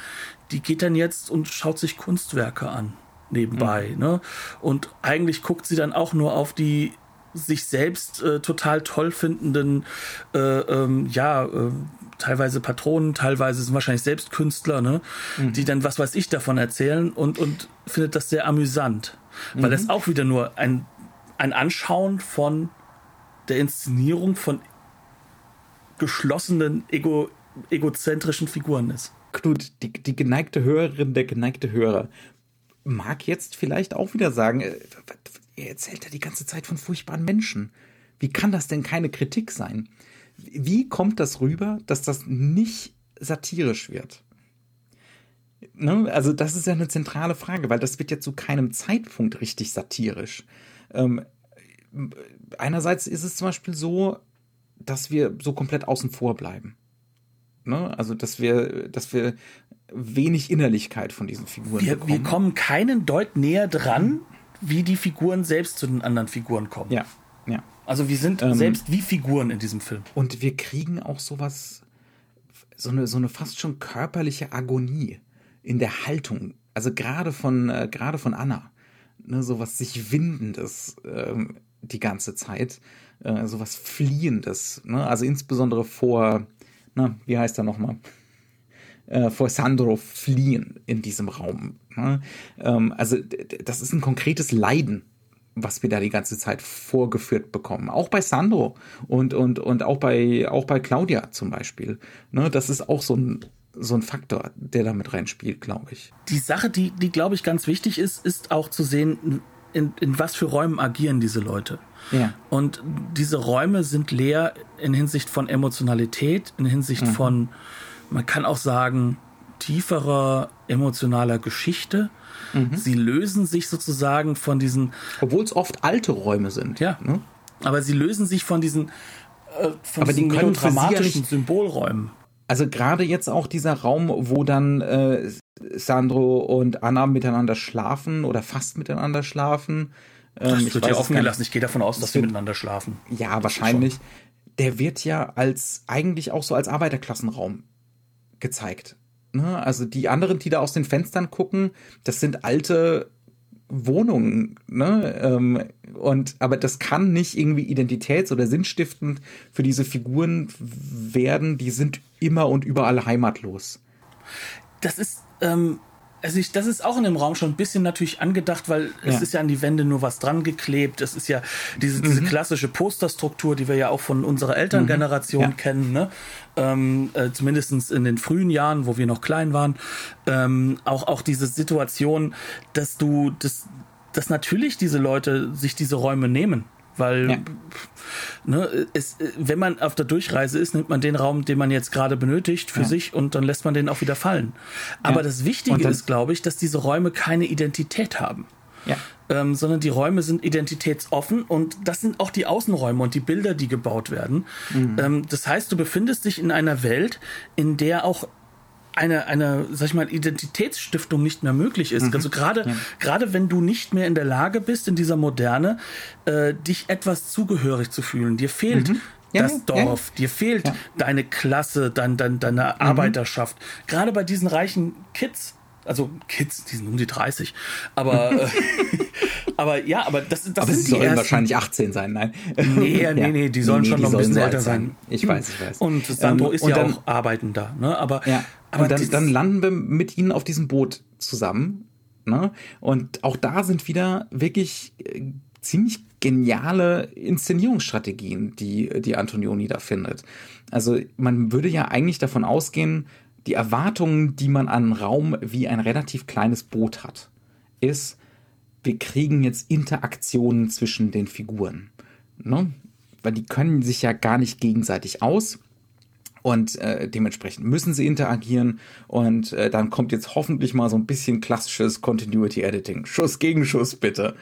Die geht dann jetzt und schaut sich Kunstwerke an nebenbei. Mhm. Ne? Und eigentlich guckt sie dann auch nur auf die sich selbst äh, total toll findenden, äh, ähm, ja, äh, teilweise Patronen, teilweise sind wahrscheinlich selbst Künstler, ne? Mhm. die dann was weiß ich davon erzählen und, und findet das sehr amüsant. Mhm. Weil das auch wieder nur ein, ein Anschauen von der Inszenierung von geschlossenen, ego, egozentrischen Figuren ist. Knut, die, die geneigte Hörerin, der geneigte Hörer mag jetzt vielleicht auch wieder sagen, äh, er erzählt ja die ganze Zeit von furchtbaren Menschen. Wie kann das denn keine Kritik sein? Wie kommt das rüber, dass das nicht satirisch wird? Ne? Also das ist ja eine zentrale Frage, weil das wird ja zu keinem Zeitpunkt richtig satirisch. Ähm, einerseits ist es zum Beispiel so, dass wir so komplett außen vor bleiben. Ne? Also dass wir, dass wir wenig Innerlichkeit von diesen Figuren wir, bekommen. Wir kommen keinen Deut näher dran, wie die Figuren selbst zu den anderen Figuren kommen. Ja, ja. Also wir sind ähm, selbst wie Figuren in diesem Film. Und wir kriegen auch sowas, so eine, so eine fast schon körperliche Agonie in der Haltung. Also gerade von, äh, gerade von Anna. Ne, sowas sich Windendes ähm, die ganze Zeit. Äh, sowas Fliehendes. Ne? Also insbesondere vor, na, wie heißt er nochmal? äh, vor Sandro fliehen in diesem Raum. Ne? Ähm, also das ist ein konkretes Leiden, was wir da die ganze Zeit vorgeführt bekommen. Auch bei Sandro und, und, und auch bei, auch bei Claudia zum Beispiel. Ne? Das ist auch so ein, so ein Faktor, der da mit reinspielt, glaube ich. Die Sache, die, die glaube ich ganz wichtig ist, ist auch zu sehen, in, in was für Räumen agieren diese Leute. Ja. Und diese Räume sind leer in Hinsicht von Emotionalität, in Hinsicht mhm. von man kann auch sagen, tieferer emotionaler Geschichte. Mhm. Sie lösen sich sozusagen von diesen. Obwohl es oft alte Räume sind. Ja. Ne? Aber sie lösen sich von diesen, äh, von Aber diesen die können dramatischen Symbolräumen. Also gerade jetzt auch dieser Raum, wo dann äh, Sandro und Anna miteinander schlafen oder fast miteinander schlafen. Ähm, das wird ja offen gelassen. Ich gehe davon aus, dass sie miteinander schlafen. Ja, wahrscheinlich. Der wird ja als eigentlich auch so als Arbeiterklassenraum gezeigt. Ne? Also die anderen, die da aus den Fenstern gucken, das sind alte Wohnungen, ne? Ähm, und aber das kann nicht irgendwie identitäts- oder sinnstiftend für diese Figuren werden. Die sind immer und überall heimatlos. Das ist ähm, also ich, das ist auch in dem Raum schon ein bisschen natürlich angedacht, weil ja. es ist ja an die Wände nur was dran geklebt. Es ist ja diese, diese mhm. klassische Posterstruktur, die wir ja auch von unserer Elterngeneration mhm. ja. kennen, ne? Ähm, äh, zumindest in den frühen Jahren, wo wir noch klein waren. Ähm, auch, auch diese Situation, dass du, das, dass natürlich diese Leute sich diese Räume nehmen weil ja. ne, es, wenn man auf der Durchreise ist, nimmt man den Raum, den man jetzt gerade benötigt, für ja. sich und dann lässt man den auch wieder fallen. Aber ja. das Wichtige ist, glaube ich, dass diese Räume keine Identität haben. Ähm, sondern die Räume sind identitätsoffen und das sind auch die Außenräume und die Bilder, die gebaut werden. Mhm. Ähm, das heißt, du befindest dich in einer Welt, in der auch eine, eine, sag ich mal, Identitätsstiftung nicht mehr möglich ist. Mhm. Also gerade, ja. gerade wenn du nicht mehr in der Lage bist, in dieser Moderne, äh, dich etwas zugehörig zu fühlen. Dir fehlt mhm. Ja, das Dorf, ja. dir fehlt deine Klasse, dein, dein, deine mhm. Arbeiterschaft. Gerade bei diesen reichen Kids, also Kids, die sind um die 30, aber, *laughs* äh, aber ja, aber das, das aber sind sie sollen ersten. wahrscheinlich 18 sein, nein? Nee, *laughs* nee, nee, die sollen nee, schon die noch ein bisschen älter sein. Ich weiß, ich weiß. Und Sandro ähm, ist ja dann, auch arbeitender, ne? Aber, ja. Aber dann, dann landen wir mit ihnen auf diesem Boot zusammen. Ne? Und auch da sind wieder wirklich äh, ziemlich geniale Inszenierungsstrategien, die, die Antonioni da findet. Also man würde ja eigentlich davon ausgehen, die Erwartungen, die man an einen Raum wie ein relativ kleines Boot hat, ist, wir kriegen jetzt Interaktionen zwischen den Figuren. Ne? Weil die können sich ja gar nicht gegenseitig aus. Und äh, dementsprechend müssen sie interagieren. Und äh, dann kommt jetzt hoffentlich mal so ein bisschen klassisches Continuity Editing. Schuss gegen Schuss, bitte.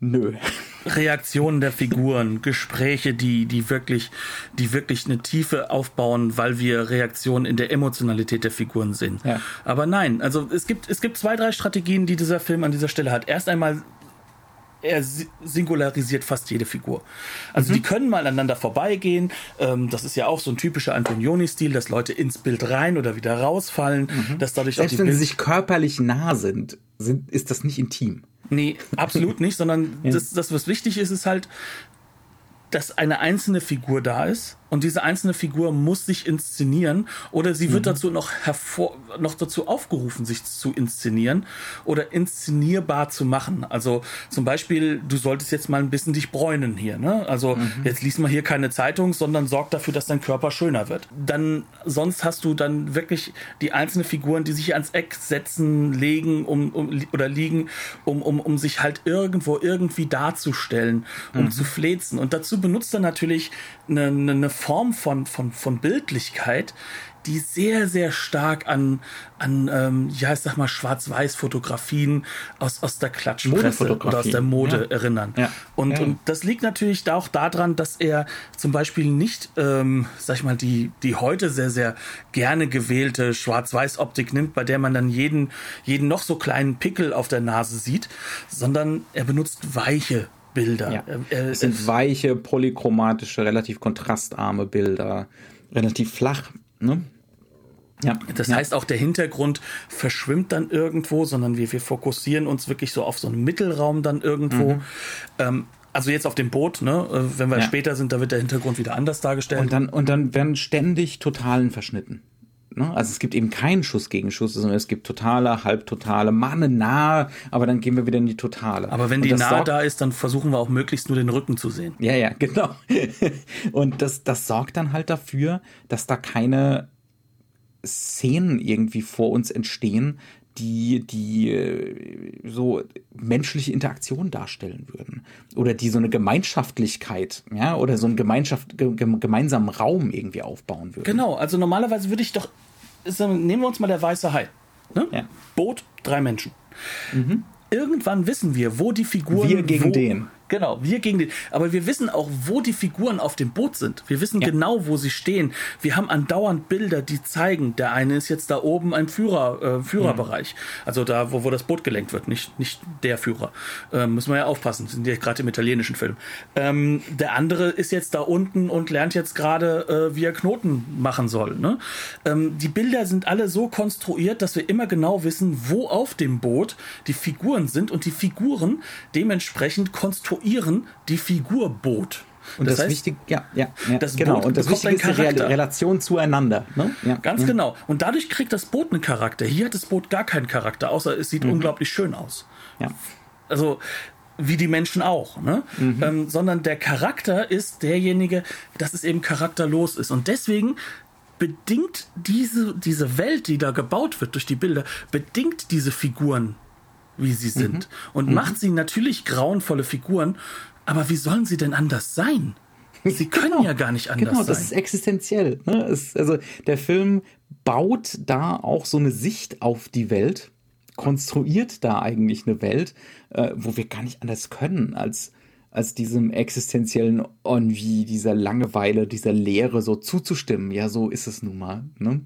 Nö. *laughs* Reaktionen der Figuren, Gespräche, die, die wirklich, die wirklich eine Tiefe aufbauen, weil wir Reaktionen in der Emotionalität der Figuren sehen. Ja. Aber nein, also es gibt, es gibt zwei, drei Strategien, die dieser Film an dieser Stelle hat. Erst einmal er singularisiert fast jede Figur. Also mhm. die können mal aneinander vorbeigehen. Ähm, das ist ja auch so ein typischer Antonioni-Stil, dass Leute ins Bild rein oder wieder rausfallen. Mhm. Dass dadurch Selbst auch die wenn Bild sie sich körperlich nah sind, sind, ist das nicht intim. Nee, absolut nicht, sondern *laughs* ja. das, das, was wichtig ist, ist halt, dass eine einzelne Figur da ist und diese einzelne Figur muss sich inszenieren oder sie wird mhm. dazu noch hervor, noch dazu aufgerufen, sich zu inszenieren oder inszenierbar zu machen. Also zum Beispiel, du solltest jetzt mal ein bisschen dich bräunen hier, ne? Also mhm. jetzt liest man hier keine Zeitung, sondern sorgt dafür, dass dein Körper schöner wird. Dann, sonst hast du dann wirklich die einzelnen Figuren, die sich ans Eck setzen, legen, um, um oder liegen, um, um, um sich halt irgendwo irgendwie darzustellen, um mhm. zu flezen. Und dazu benutzt er natürlich eine, eine Form von, von, von Bildlichkeit, die sehr, sehr stark an, an ähm, ja, ich sag mal, Schwarz-Weiß-Fotografien aus, aus der Klatschpresse oder aus der Mode ja. erinnern. Ja. Und, ja. und das liegt natürlich auch daran, dass er zum Beispiel nicht, ähm, sag ich mal, die, die heute sehr, sehr gerne gewählte Schwarz-Weiß-Optik nimmt, bei der man dann jeden, jeden noch so kleinen Pickel auf der Nase sieht, sondern er benutzt weiche Bilder. Ja. Äh, es sind weiche, polychromatische, relativ kontrastarme Bilder, relativ flach. Ne? Ja, das ja. heißt auch der Hintergrund verschwimmt dann irgendwo, sondern wir, wir fokussieren uns wirklich so auf so einen Mittelraum dann irgendwo. Mhm. Ähm, also jetzt auf dem Boot, ne? Äh, wenn wir ja. später sind, da wird der Hintergrund wieder anders dargestellt. Und dann, und dann werden ständig Totalen verschnitten. Ne? Also es gibt eben keinen Schuss gegen Schuss, sondern es gibt totale, halbtotale, mal eine nahe, aber dann gehen wir wieder in die totale. Aber wenn die nahe da ist, dann versuchen wir auch möglichst nur den Rücken zu sehen. Ja, ja, *laughs* genau. Und das, das sorgt dann halt dafür, dass da keine Szenen irgendwie vor uns entstehen, die, die äh, so menschliche Interaktion darstellen würden. Oder die so eine Gemeinschaftlichkeit, ja, oder so einen Gemeinschaft, gemeinsamen Raum irgendwie aufbauen würden. Genau, also normalerweise würde ich doch, nehmen wir uns mal der weiße Hai. Ne? Ja. Boot, drei Menschen. Mhm. Irgendwann wissen wir, wo die Figuren. Wir gegen wo, den. Genau, wir gegen den. Aber wir wissen auch, wo die Figuren auf dem Boot sind. Wir wissen ja. genau, wo sie stehen. Wir haben andauernd Bilder, die zeigen, der eine ist jetzt da oben ein Führer, äh, Führerbereich. Mhm. Also da, wo, wo das Boot gelenkt wird, nicht, nicht der Führer. Ähm, müssen wir ja aufpassen, sind ja gerade im italienischen Film. Ähm, der andere ist jetzt da unten und lernt jetzt gerade, äh, wie er Knoten machen soll. Ne? Ähm, die Bilder sind alle so konstruiert, dass wir immer genau wissen, wo auf dem Boot die Figuren sind und die Figuren dementsprechend konstruiert konstruieren die Figur Boot. Und das, das heißt, wichtig, ja, ja, ja das genau. Boot und das Wichtige ist die Re Relation zueinander. Ne? Ja, Ganz ja. genau. Und dadurch kriegt das Boot einen Charakter. Hier hat das Boot gar keinen Charakter, außer es sieht mhm. unglaublich schön aus. Ja. Also wie die Menschen auch, ne? Mhm. Ähm, sondern der Charakter ist derjenige, dass es eben charakterlos ist. Und deswegen bedingt diese, diese Welt, die da gebaut wird durch die Bilder, bedingt diese Figuren wie sie sind. Mhm. Und mhm. macht sie natürlich grauenvolle Figuren. Aber wie sollen sie denn anders sein? Sie *laughs* können genau. ja gar nicht anders genau, sein. Genau, das ist existenziell. Ne? Es, also der Film baut da auch so eine Sicht auf die Welt, konstruiert da eigentlich eine Welt, äh, wo wir gar nicht anders können, als als diesem existenziellen Ennui, dieser Langeweile, dieser Leere so zuzustimmen. Ja, so ist es nun mal. Ne?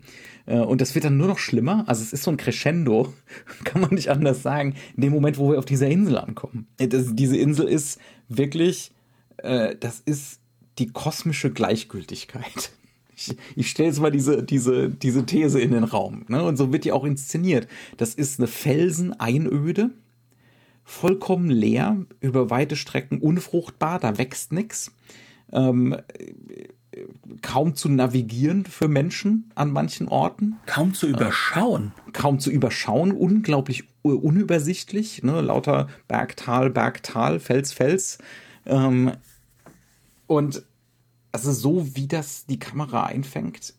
Äh, und das wird dann nur noch schlimmer. Also es ist so ein Crescendo, *laughs* kann man nicht anders sagen, in dem Moment, wo wir auf dieser Insel ankommen. Äh, das, diese Insel ist wirklich, äh, das ist die kosmische Gleichgültigkeit. *laughs* Ich, ich stelle jetzt mal diese, diese, diese These in den Raum. Ne? Und so wird die auch inszeniert. Das ist eine Felseneinöde vollkommen leer, über weite Strecken unfruchtbar, da wächst nichts. Ähm, kaum zu navigieren für Menschen an manchen Orten. Kaum zu überschauen. Äh, kaum zu überschauen, unglaublich unübersichtlich. Ne? Lauter Bergtal, Bergtal, Fels, Fels. Ähm, und also so wie das die Kamera einfängt,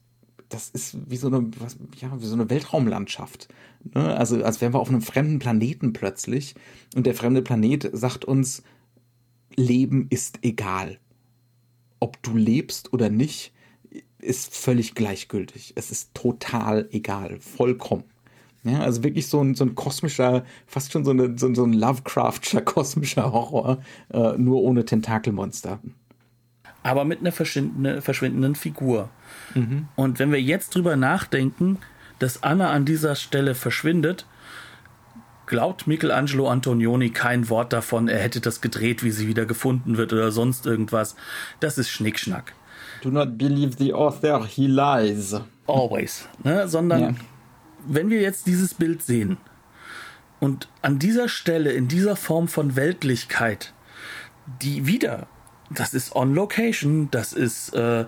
das ist wie so eine, was, ja, wie so eine Weltraumlandschaft. Ne? Also als wären wir auf einem fremden Planeten plötzlich und der fremde Planet sagt uns, Leben ist egal. Ob du lebst oder nicht, ist völlig gleichgültig. Es ist total egal, vollkommen. Ja, also wirklich so ein, so ein kosmischer, fast schon so, eine, so, so ein Lovecraftscher *laughs* kosmischer Horror, äh, nur ohne Tentakelmonster. Aber mit einer verschwindenden, verschwindenden Figur. Mhm. Und wenn wir jetzt drüber nachdenken, dass Anna an dieser Stelle verschwindet, glaubt Michelangelo Antonioni kein Wort davon, er hätte das gedreht, wie sie wieder gefunden wird oder sonst irgendwas. Das ist Schnickschnack. Do not believe the author, he lies. Always. Ne? Sondern ja. wenn wir jetzt dieses Bild sehen und an dieser Stelle, in dieser Form von Weltlichkeit, die wieder, das ist on location, das ist äh,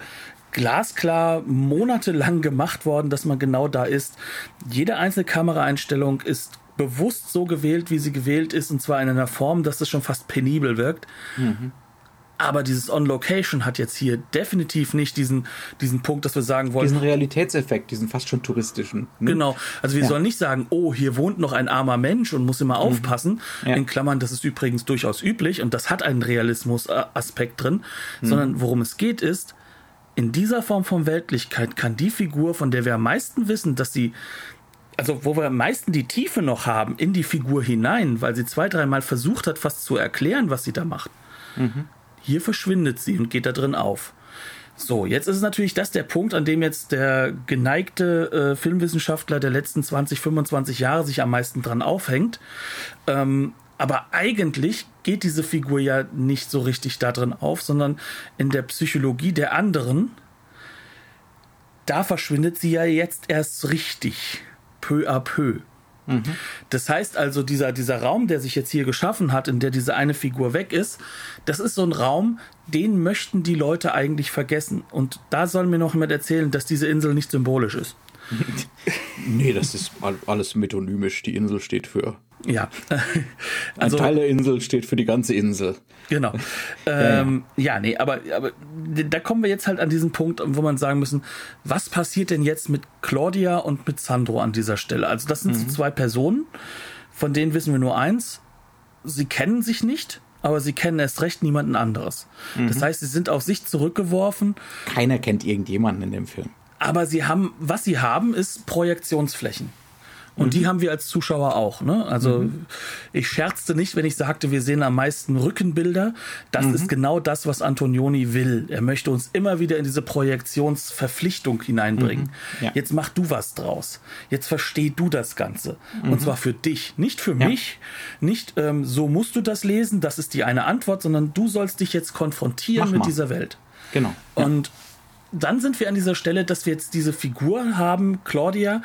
glasklar monatelang gemacht worden, dass man genau da ist. Jede einzelne Kameraeinstellung ist bewusst so gewählt, wie sie gewählt ist, und zwar in einer Form, dass es schon fast penibel wirkt. Mhm. Aber dieses On-Location hat jetzt hier definitiv nicht diesen, diesen Punkt, dass wir sagen wollen. Diesen Realitätseffekt, diesen fast schon touristischen. Ne? Genau. Also wir ja. sollen nicht sagen, oh, hier wohnt noch ein armer Mensch und muss immer mhm. aufpassen. Ja. In Klammern, das ist übrigens durchaus üblich und das hat einen Realismus-Aspekt drin. Mhm. Sondern worum es geht ist, in dieser Form von Weltlichkeit kann die Figur, von der wir am meisten wissen, dass sie also wo wir am meisten die Tiefe noch haben in die Figur hinein, weil sie zwei, dreimal versucht hat, fast zu erklären, was sie da macht. Mhm. Hier verschwindet sie und geht da drin auf. So, jetzt ist es natürlich das der Punkt, an dem jetzt der geneigte äh, Filmwissenschaftler der letzten 20, 25 Jahre sich am meisten dran aufhängt. Ähm, aber eigentlich geht diese Figur ja nicht so richtig da drin auf, sondern in der Psychologie der anderen, da verschwindet sie ja jetzt erst richtig peu à peu. Mhm. Das heißt also, dieser, dieser Raum, der sich jetzt hier geschaffen hat, in der diese eine Figur weg ist, das ist so ein Raum, den möchten die Leute eigentlich vergessen. Und da soll mir noch jemand erzählen, dass diese Insel nicht symbolisch ist. *laughs* nee, das ist alles metonymisch. Die Insel steht für ja. Also, Ein Teil der Insel steht für die ganze Insel. Genau. *laughs* Ähm, ja, ja, nee, aber, aber da kommen wir jetzt halt an diesen Punkt, wo man sagen müssen, was passiert denn jetzt mit Claudia und mit Sandro an dieser Stelle? Also das sind mhm. so zwei Personen, von denen wissen wir nur eins, sie kennen sich nicht, aber sie kennen erst recht niemanden anderes. Mhm. Das heißt, sie sind auf sich zurückgeworfen. Keiner kennt irgendjemanden in dem Film. Aber sie haben, was sie haben, ist Projektionsflächen. Und mhm. die haben wir als Zuschauer auch. Ne? Also mhm. ich scherzte nicht, wenn ich sagte, wir sehen am meisten Rückenbilder. Das mhm. ist genau das, was Antonioni will. Er möchte uns immer wieder in diese Projektionsverpflichtung hineinbringen. Mhm. Ja. Jetzt mach du was draus. Jetzt versteh du das Ganze. Und mhm. zwar für dich, nicht für ja. mich. Nicht ähm, so musst du das lesen, das ist die eine Antwort, sondern du sollst dich jetzt konfrontieren mit dieser Welt. Genau. Ja. Dann sind wir an dieser Stelle, dass wir jetzt diese Figur haben, Claudia,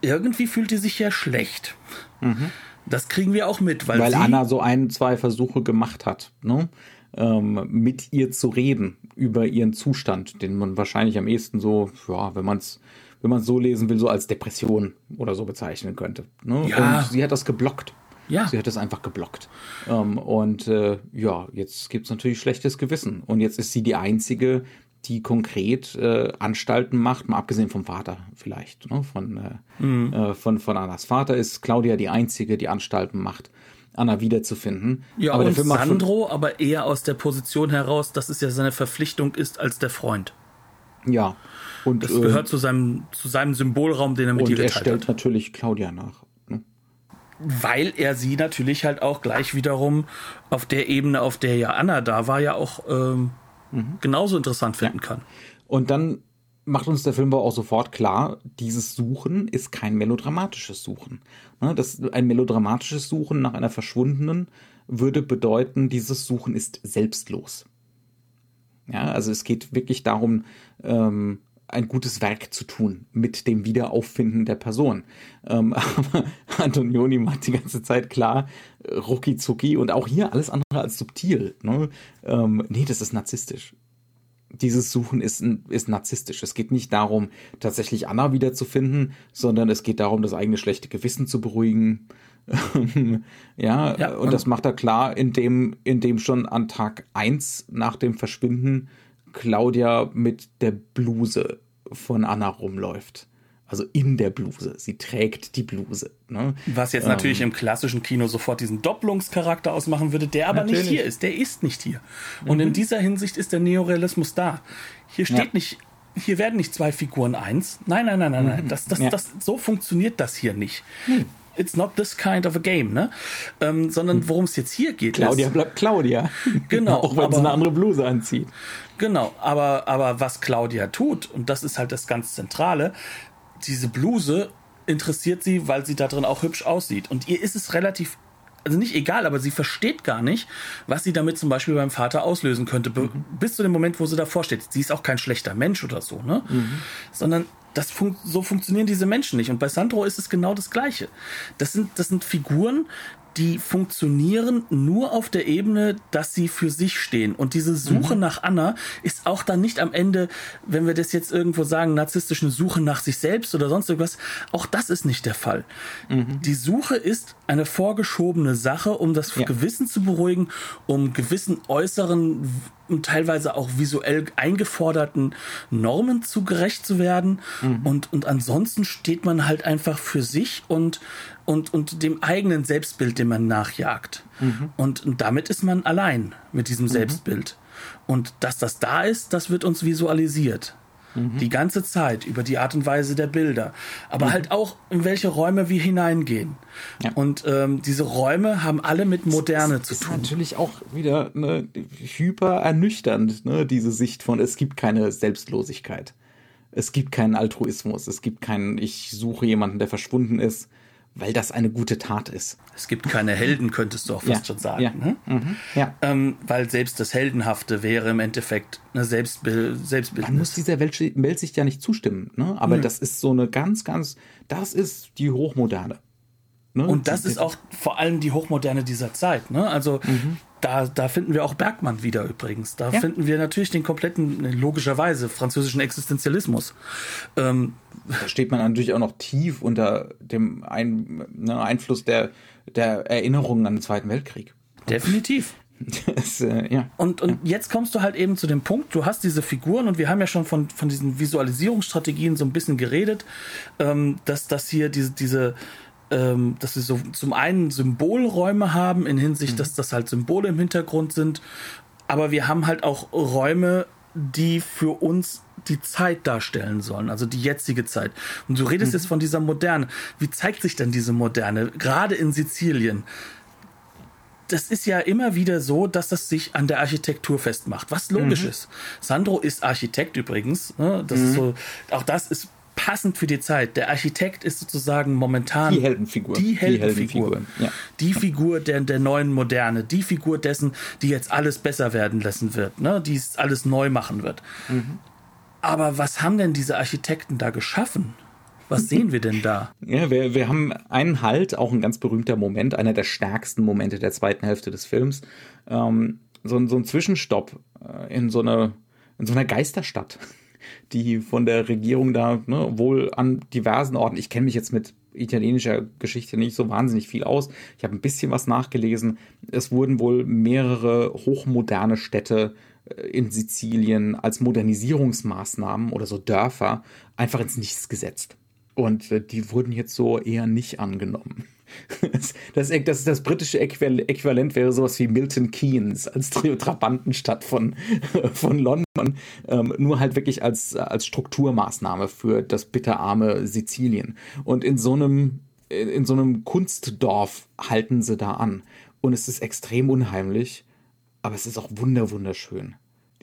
irgendwie fühlt die sich ja schlecht. Mhm. Das kriegen wir auch mit, weil, weil Anna so ein, zwei Versuche gemacht hat, ne? ähm, mit ihr zu reden über ihren Zustand, den man wahrscheinlich am ehesten so, ja, wenn man es wenn man so lesen will, so als Depression oder so bezeichnen könnte. Ne? Ja. Und sie hat das geblockt. Ja. Sie hat das einfach geblockt. Ähm, und äh, ja, jetzt gibt es natürlich schlechtes Gewissen. Und jetzt ist sie die Einzige, die konkret äh, Anstalten macht, mal abgesehen vom Vater vielleicht. Ne? Von, äh, mhm. äh, von, von Annas Vater ist Claudia die Einzige, die Anstalten macht, Anna wiederzufinden. Ja, aber und Sandro, aber eher aus der Position heraus, dass es ja seine Verpflichtung ist als der Freund. Ja. Und, das gehört äh, zu, seinem, zu seinem Symbolraum, den er mit ihr geteilt hat. Und er stellt natürlich Claudia nach. Ne? Weil er sie natürlich halt auch gleich wiederum auf der Ebene, auf der ja Anna da war, ja auch ähm, mhm. genauso interessant finden ja. kann. Und dann macht uns der Film aber auch sofort klar, dieses Suchen ist kein melodramatisches Suchen. Ne, das, ein melodramatisches Suchen nach einer Verschwundenen würde bedeuten, dieses Suchen ist selbstlos. Ja, also es geht wirklich darum, ähm, ein gutes Werk zu tun mit dem Wiederauffinden der Person. Ähm, *laughs* aber Antonioni macht die ganze Zeit klar, rucki zucki und auch hier alles andere als subtil. Ne? Ähm, nee, das ist narzisstisch. Dieses Suchen ist, ist narzisstisch. Es geht nicht darum, tatsächlich Anna wiederzufinden, sondern es geht darum, das eigene schlechte Gewissen zu beruhigen. *laughs* ja, ja, und das macht er klar, indem, indem schon an Tag eins nach dem Verschwinden Claudia mit der Bluse von Anna rumläuft. Also in der Bluse. Sie trägt die Bluse. Ne? Was jetzt ähm, natürlich im klassischen Kino sofort diesen Doppelungscharakter ausmachen würde, der aber natürlich. nicht hier ist. Der ist nicht hier. Und mhm. in dieser Hinsicht ist der Neorealismus da. Hier steht ja. nicht, hier werden nicht zwei Figuren eins. Nein, nein, nein, nein, nein. Mhm. Das, das, ja. das, so funktioniert das hier nicht. Hm. It's not this kind of a game, ne? Ähm, sondern hm. worum es jetzt hier geht. Claudia ist, bleibt Claudia. Genau. *laughs* Auch wenn sie eine andere Bluse anzieht. Genau, aber, aber was Claudia tut, und das ist halt das ganz Zentrale, diese Bluse interessiert sie, weil sie da drin auch hübsch aussieht. Und ihr ist es relativ, also nicht egal, aber sie versteht gar nicht, was sie damit zum Beispiel beim Vater auslösen könnte, mhm. bis zu dem Moment, wo sie davor steht. Sie ist auch kein schlechter Mensch oder so, ne? Mhm. Sondern das fun so funktionieren diese Menschen nicht. Und bei Sandro ist es genau das Gleiche. Das sind, das sind Figuren, die funktionieren nur auf der Ebene, dass sie für sich stehen. Und diese Suche mhm. nach Anna ist auch dann nicht am Ende, wenn wir das jetzt irgendwo sagen, narzisstische Suche nach sich selbst oder sonst irgendwas. Auch das ist nicht der Fall. Mhm. Die Suche ist eine vorgeschobene Sache, um das ja. Gewissen zu beruhigen, um gewissen äußeren und teilweise auch visuell eingeforderten Normen zu gerecht zu werden. Mhm. Und, und ansonsten steht man halt einfach für sich und und, und dem eigenen Selbstbild, dem man nachjagt. Mhm. Und, und, damit ist man allein mit diesem mhm. Selbstbild. Und dass das da ist, das wird uns visualisiert. Mhm. Die ganze Zeit über die Art und Weise der Bilder. Aber mhm. halt auch, in welche Räume wir hineingehen. Ja. Und ähm, diese Räume haben alle mit Moderne das zu tun. Ist natürlich auch wieder ne, hyper ernüchternd, ne, diese Sicht von, es gibt keine Selbstlosigkeit. Es gibt keinen Altruismus. Es gibt keinen, ich suche jemanden, der verschwunden ist weil das eine gute Tat ist. Es gibt keine Helden, könntest du auch fast ja, schon sagen. Ja, ne? mhm, ja. Ähm, weil selbst das Heldenhafte wäre im Endeffekt eine Selbstbild Selbstbildnis. Man muss dieser Welt, Weltsicht ja nicht zustimmen, ne? aber mhm. das ist so eine ganz, ganz, das ist die Hochmoderne. Ne? Und das ist auch vor allem die Hochmoderne dieser Zeit. Ne? Also mhm. Da, da finden wir auch Bergmann wieder übrigens. Da ja. finden wir natürlich den kompletten, logischerweise, französischen Existenzialismus. Ähm, da steht man natürlich auch noch tief unter dem Ein, ne, Einfluss der, der Erinnerungen an den Zweiten Weltkrieg. Definitiv. *laughs* Das, äh, ja. Und, und jetzt kommst du halt eben zu dem Punkt, du hast diese Figuren und wir haben ja schon von, von diesen Visualisierungsstrategien so ein bisschen geredet, ähm, dass, dass hier diese, diese ähm, dass wir so zum einen Symbolräume haben, in Hinsicht, mhm. dass das halt Symbole im Hintergrund sind, aber wir haben halt auch Räume, die für uns die Zeit darstellen sollen, also die jetzige Zeit. Und du redest mhm. jetzt von dieser Moderne. Wie zeigt sich denn diese Moderne, gerade in Sizilien? das ist ja immer wieder so, dass das sich an der Architektur festmacht, was logisch mhm. ist. Sandro ist Architekt übrigens. Ne? Das mhm. ist so, auch das ist passend für die Zeit. Der Architekt ist sozusagen momentan die Heldenfigur. Die Heldenfigur. Die, ja. die Figur der, der neuen Moderne. Die Figur dessen, die jetzt alles besser werden lassen wird. Ne? Die es alles neu machen wird. Mhm. Aber was haben denn diese Architekten da geschaffen? Was sehen wir denn da? *laughs* Ja, wir, wir haben einen Halt, auch ein ganz berühmter Moment, einer der stärksten Momente der zweiten Hälfte des Films. Ähm, so, so ein Zwischenstopp äh, in so einer in so einer Geisterstadt die von der Regierung da ne, wohl an diversen Orten, ich kenne mich jetzt mit italienischer Geschichte nicht so wahnsinnig viel aus. Ich habe ein bisschen was nachgelesen. Es wurden wohl mehrere hochmoderne Städte äh, in Sizilien als Modernisierungsmaßnahmen oder so Dörfer einfach ins Nichts gesetzt. Und äh, die wurden jetzt so eher nicht angenommen. Das, das, das, britische Äquivalent wäre sowas wie Milton Keynes als Trabantenstadt von, *laughs* von London, ähm, nur halt wirklich als, als Strukturmaßnahme für das bitterarme Sizilien. Und in so einem, in so einem Kunstdorf halten sie da an. Und es ist extrem unheimlich, aber es ist auch wunder wunderschön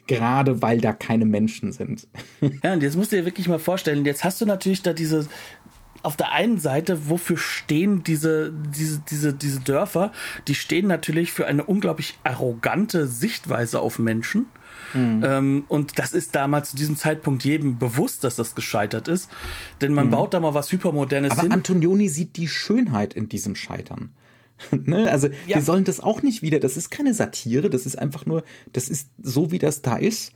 gerade weil da keine Menschen sind. *laughs* Ja, und jetzt musst du dir wirklich mal vorstellen, jetzt hast du natürlich da diese, auf der einen Seite, wofür stehen diese, diese, diese, diese Dörfer? Die stehen natürlich für eine unglaublich arrogante Sichtweise auf Menschen. Mhm. Ähm, und das ist damals zu diesem Zeitpunkt jedem bewusst, dass das gescheitert ist. Denn man mhm. baut da mal was Hypermodernes Aber hin. Antonioni sieht die Schönheit in diesem Scheitern. *laughs* ne? Also, ja. wir sollen das auch nicht wieder, das ist keine Satire, das ist einfach nur, das ist so, wie das da ist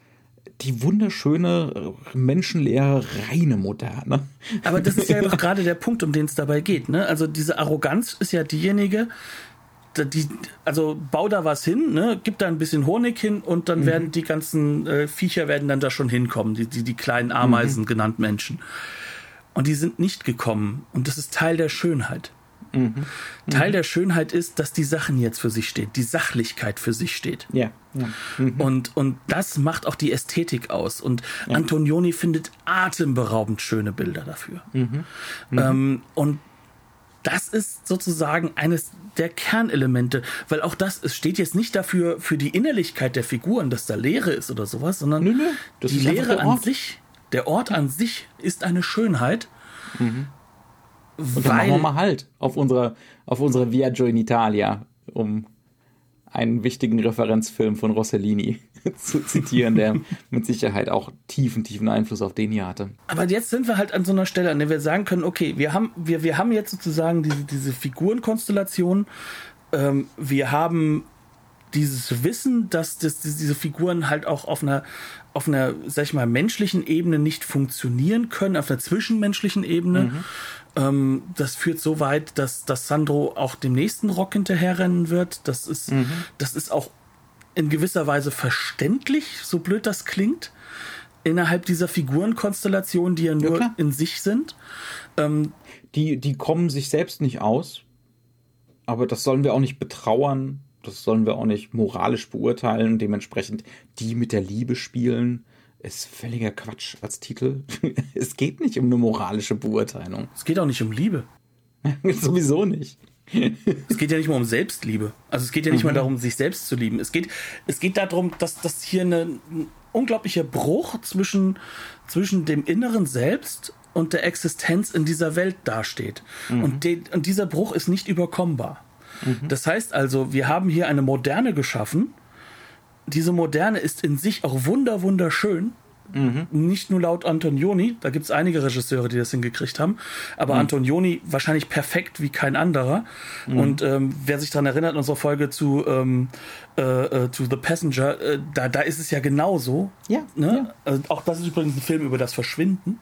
die wunderschöne, menschenleere, reine Moderne. Aber das ist ja doch gerade der Punkt, um den es dabei geht. Ne? Also diese Arroganz ist ja diejenige, die, also bau da was hin, ne, gib da ein bisschen Honig hin und dann mhm. werden die ganzen äh, Viecher werden dann da schon hinkommen, die, die, die kleinen Ameisen mhm. genannt Menschen. Und die sind nicht gekommen. Und das ist Teil der Schönheit. Mhm. Teil mhm. der Schönheit ist, dass die Sachen jetzt für sich stehen, die Sachlichkeit für sich steht. Ja. ja. Mhm. Und, und das macht auch die Ästhetik aus. Und ja. Antonioni findet atemberaubend schöne Bilder dafür. Mhm. Mhm. Ähm, und das ist sozusagen eines der Kernelemente, weil auch das, es steht jetzt nicht dafür für die Innerlichkeit der Figuren, dass da Leere ist oder sowas, sondern nö, nö, die Leere an sich, der Ort an sich ist eine Schönheit. Mhm. Und dann machen wir mal halt auf unsere, auf unsere Viaggio in Italia, um einen wichtigen Referenzfilm von Rossellini *laughs* zu zitieren, der mit Sicherheit auch tiefen, tiefen Einfluss auf den hier hatte. Aber jetzt sind wir halt an so einer Stelle, an der wir sagen können, okay, wir haben, wir, wir haben jetzt sozusagen diese, diese Figurenkonstellation, ähm, wir haben dieses Wissen, dass das, diese Figuren halt auch auf einer, auf einer, sag ich mal, menschlichen Ebene nicht funktionieren können, auf einer zwischenmenschlichen Ebene. Mhm. Ähm, das führt so weit, dass, dass Sandro auch dem nächsten Rock hinterherrennen wird. Das ist, mhm. das ist auch in gewisser Weise verständlich, so blöd das klingt, innerhalb dieser Figurenkonstellation, die ja nur ja, in sich sind. Ähm, die, die kommen sich selbst nicht aus, aber das sollen wir auch nicht betrauern, das sollen wir auch nicht moralisch beurteilen. Dementsprechend die mit der Liebe spielen, ist völliger Quatsch als Titel. *laughs* es geht nicht um eine moralische Beurteilung. Es geht auch nicht um Liebe. *laughs* Sowieso nicht. es geht ja nicht mal um Selbstliebe. Also es geht ja nicht mhm. mal darum, sich selbst zu lieben. Es geht, es geht darum, dass, dass hier eine, ein unglaublicher Bruch zwischen, zwischen dem inneren Selbst und der Existenz in dieser Welt dasteht. Mhm. Und, de, und dieser Bruch ist nicht überkommbar. Mhm. Das heißt also, wir haben hier eine Moderne geschaffen. Diese Moderne ist in sich auch wunder, wunderschön. Mhm. Nicht nur laut Antonioni, da gibt es einige Regisseure, die das hingekriegt haben, aber mhm. Antonioni wahrscheinlich perfekt wie kein anderer. Mhm. Und ähm, wer sich daran erinnert, unsere Folge zu, ähm, äh, äh, zu The Passenger, äh, da, da ist es ja genauso. Ja. Ne? ja. Also auch das ist übrigens ein Film über das Verschwinden.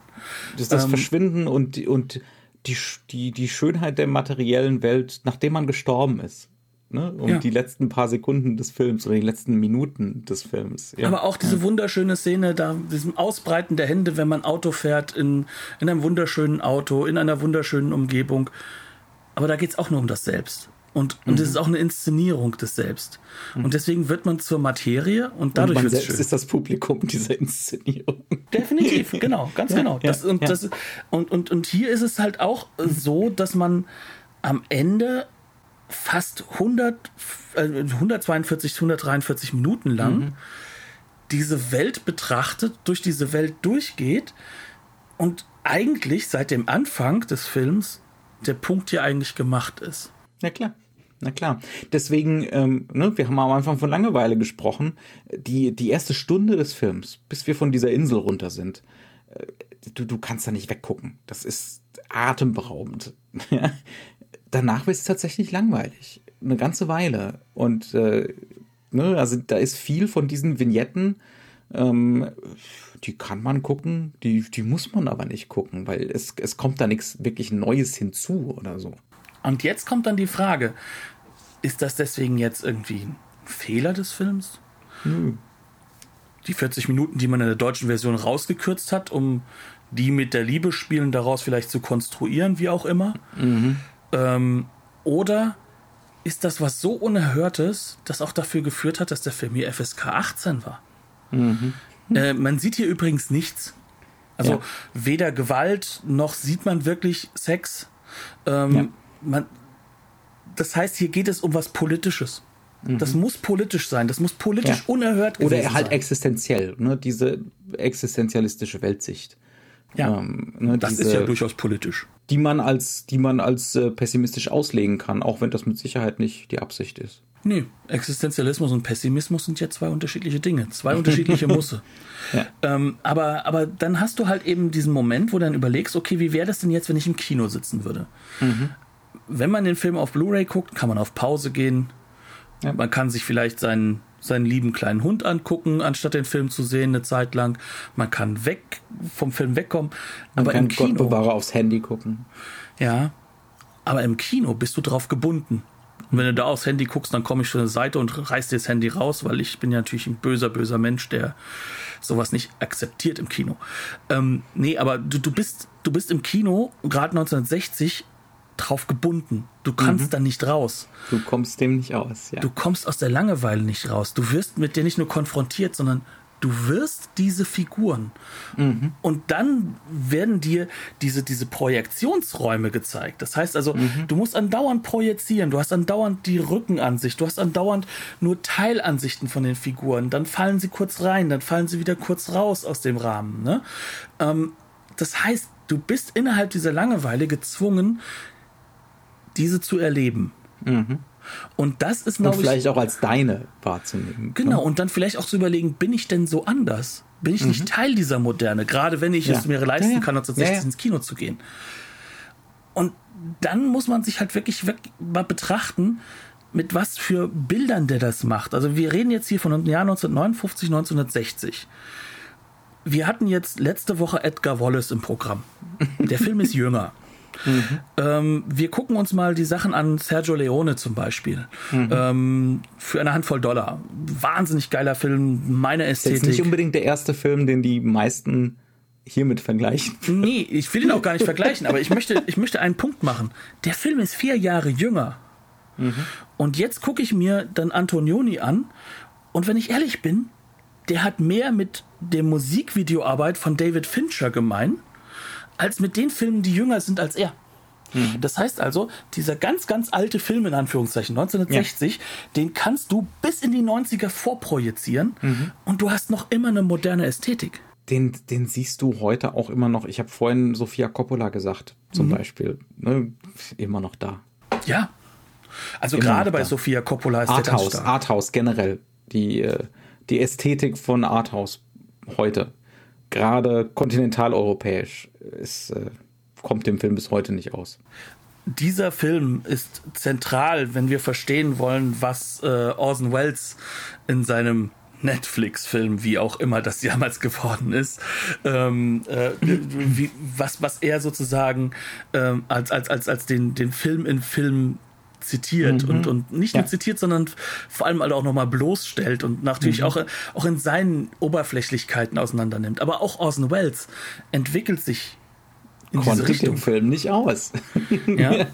Das ist das ähm, Verschwinden und, und die, die, die Schönheit der materiellen Welt, nachdem man gestorben ist. Ne, um ja. die letzten paar Sekunden des Films oder die letzten Minuten des Films. Ja. Aber auch diese ja. wunderschöne Szene da, diesem Ausbreiten der Hände, wenn man Auto fährt, in, in einem wunderschönen Auto, in einer wunderschönen Umgebung. Aber da geht es auch nur um das Selbst. Und, und mhm. ist auch eine Inszenierung des Selbst. Mhm. Und deswegen wird man zur Materie und dadurch wird es schön. ist das Publikum dieser Inszenierung. Definitiv, genau, *laughs* ganz ja, genau. Das, ja, und, ja. Das, und, und, und hier ist es halt auch so, dass man am Ende fast 100, äh, 142, 143 Minuten lang mhm. diese Welt betrachtet, durch diese Welt durchgeht und eigentlich seit dem Anfang des Films der Punkt hier eigentlich gemacht ist. Ja, klar. Na klar. Deswegen, ähm, ne, wir haben am Anfang von Langeweile gesprochen. Die, die erste Stunde des Films, bis wir von dieser Insel runter sind, äh, du, du kannst da nicht weggucken. Das ist atemberaubend. *laughs* Danach wird es tatsächlich langweilig. Eine ganze Weile. Und äh, ne, also da ist viel von diesen Vignetten, ähm, die kann man gucken, die, die muss man aber nicht gucken, weil es, es kommt da nichts wirklich Neues hinzu oder so. Und jetzt kommt dann die Frage, ist das deswegen jetzt irgendwie ein Fehler des Films? Hm. Die 40 Minuten, die man in der deutschen Version rausgekürzt hat, um die mit der Liebe spielen daraus vielleicht zu konstruieren, wie auch immer. Mhm. Ähm, oder ist das was so Unerhörtes, das auch dafür geführt hat, dass der Film hier FSK 18 war? Mhm. Äh, man sieht hier übrigens nichts. Also ja. weder Gewalt noch sieht man wirklich Sex. Ähm, ja man, das heißt, hier geht es um was Politisches. Mhm. Das muss politisch sein, das muss politisch ja. unerhört sein. Oder halt sein. existenziell, ne? diese existenzialistische Weltsicht. Ja, ähm, ne, das diese, ist ja durchaus politisch. Die man als, die man als äh, pessimistisch auslegen kann, auch wenn das mit Sicherheit nicht die Absicht ist. Nee, Existenzialismus und Pessimismus sind ja zwei unterschiedliche Dinge, zwei unterschiedliche Musse. *laughs* ja. ähm, aber, aber dann hast du halt eben diesen Moment, wo du dann überlegst, okay, wie wäre das denn jetzt, wenn ich im Kino sitzen würde? Mhm wenn man den Film auf Blu-ray guckt, kann man auf Pause gehen. Ja. Man kann sich vielleicht seinen, seinen lieben kleinen Hund angucken, anstatt den Film zu sehen eine Zeit lang. Man kann weg vom Film wegkommen. Man aber kann im Kino, Gott bewahre aufs Handy gucken. Ja, aber im Kino bist du drauf gebunden. Und wenn du da aufs Handy guckst, dann komme ich zur Seite und reiß dir das Handy raus, weil ich bin ja natürlich ein böser, böser Mensch, der sowas nicht akzeptiert im Kino. Ähm, nee, aber du, du, bist, du bist im Kino, gerade 1960, drauf gebunden. Du kannst mhm. da nicht raus. Du kommst dem nicht aus, ja. Du kommst aus der Langeweile nicht raus. Du wirst mit dir nicht nur konfrontiert, sondern du wirst diese Figuren. Mhm. Und dann werden dir diese, diese Projektionsräume gezeigt. Das heißt also, mhm. du musst andauernd projizieren, du hast andauernd die Rückenansicht, du hast andauernd nur Teilansichten von den Figuren. Dann fallen sie kurz rein, dann fallen sie wieder kurz raus aus dem Rahmen. Ne? Ähm, das heißt, du bist innerhalb dieser Langeweile gezwungen, diese zu erleben. Mhm. Und das ist, glaube ich. vielleicht auch als deine wahrzunehmen. Genau, ne? und dann vielleicht auch zu überlegen, bin ich denn so anders? Bin ich mhm. nicht Teil dieser Moderne? Gerade wenn ich ja. es mir leisten ja, ja. kann, 1960 ins Kino zu gehen. Und dann muss man sich halt wirklich, wirklich mal betrachten, mit was für Bildern der das macht. Also wir reden jetzt hier von dem Jahr 1959, 1960. Wir hatten jetzt letzte Woche Edgar Wallace im Programm. Der Film ist *laughs* jünger. Mhm. Ähm, wir gucken uns mal die Sachen an, Sergio Leone zum Beispiel. Mhm. Ähm, für eine Handvoll Dollar. Wahnsinnig geiler Film, meine Ästhetik. Das ist nicht unbedingt der erste Film, den die meisten hiermit vergleichen. Nee, ich will ihn auch gar nicht vergleichen, aber ich möchte, ich möchte einen Punkt machen. Der Film ist vier Jahre jünger. Mhm. Und jetzt gucke ich mir dann Antonioni an und wenn ich ehrlich bin, der hat mehr mit der Musikvideoarbeit von David Fincher gemein als mit den Filmen, die jünger sind als er. Mhm. Das heißt also, dieser ganz, ganz alte Film in Anführungszeichen, 1960, ja. den kannst du bis in die 90er vorprojizieren mhm. und du hast noch immer eine moderne Ästhetik. Den, den siehst du heute auch immer noch. Ich habe vorhin Sofia Coppola gesagt, zum mhm. Beispiel. Ne, immer noch da. Ja. Also immer gerade bei da. Sofia Coppola ist Arthouse, der Arthouse generell. Die, äh, die Ästhetik von Arthouse heute gerade kontinentaleuropäisch ist, äh, kommt dem Film bis heute nicht aus. Dieser Film ist zentral, wenn wir verstehen wollen, was äh, Orson Welles in seinem Netflix-Film, wie auch immer das *laughs* damals geworden ist, ähm, äh, wie, was, was er sozusagen ähm, als, als, als, als den, den Film in Film zitiert mhm. und, und nicht nur zitiert, sondern vor allem auch nochmal bloßstellt und natürlich mhm. auch, auch in seinen Oberflächlichkeiten auseinander nimmt. Aber auch Orson Welles entwickelt sich in Konnte diese Richtung. den Film nicht aus. *laughs* ja.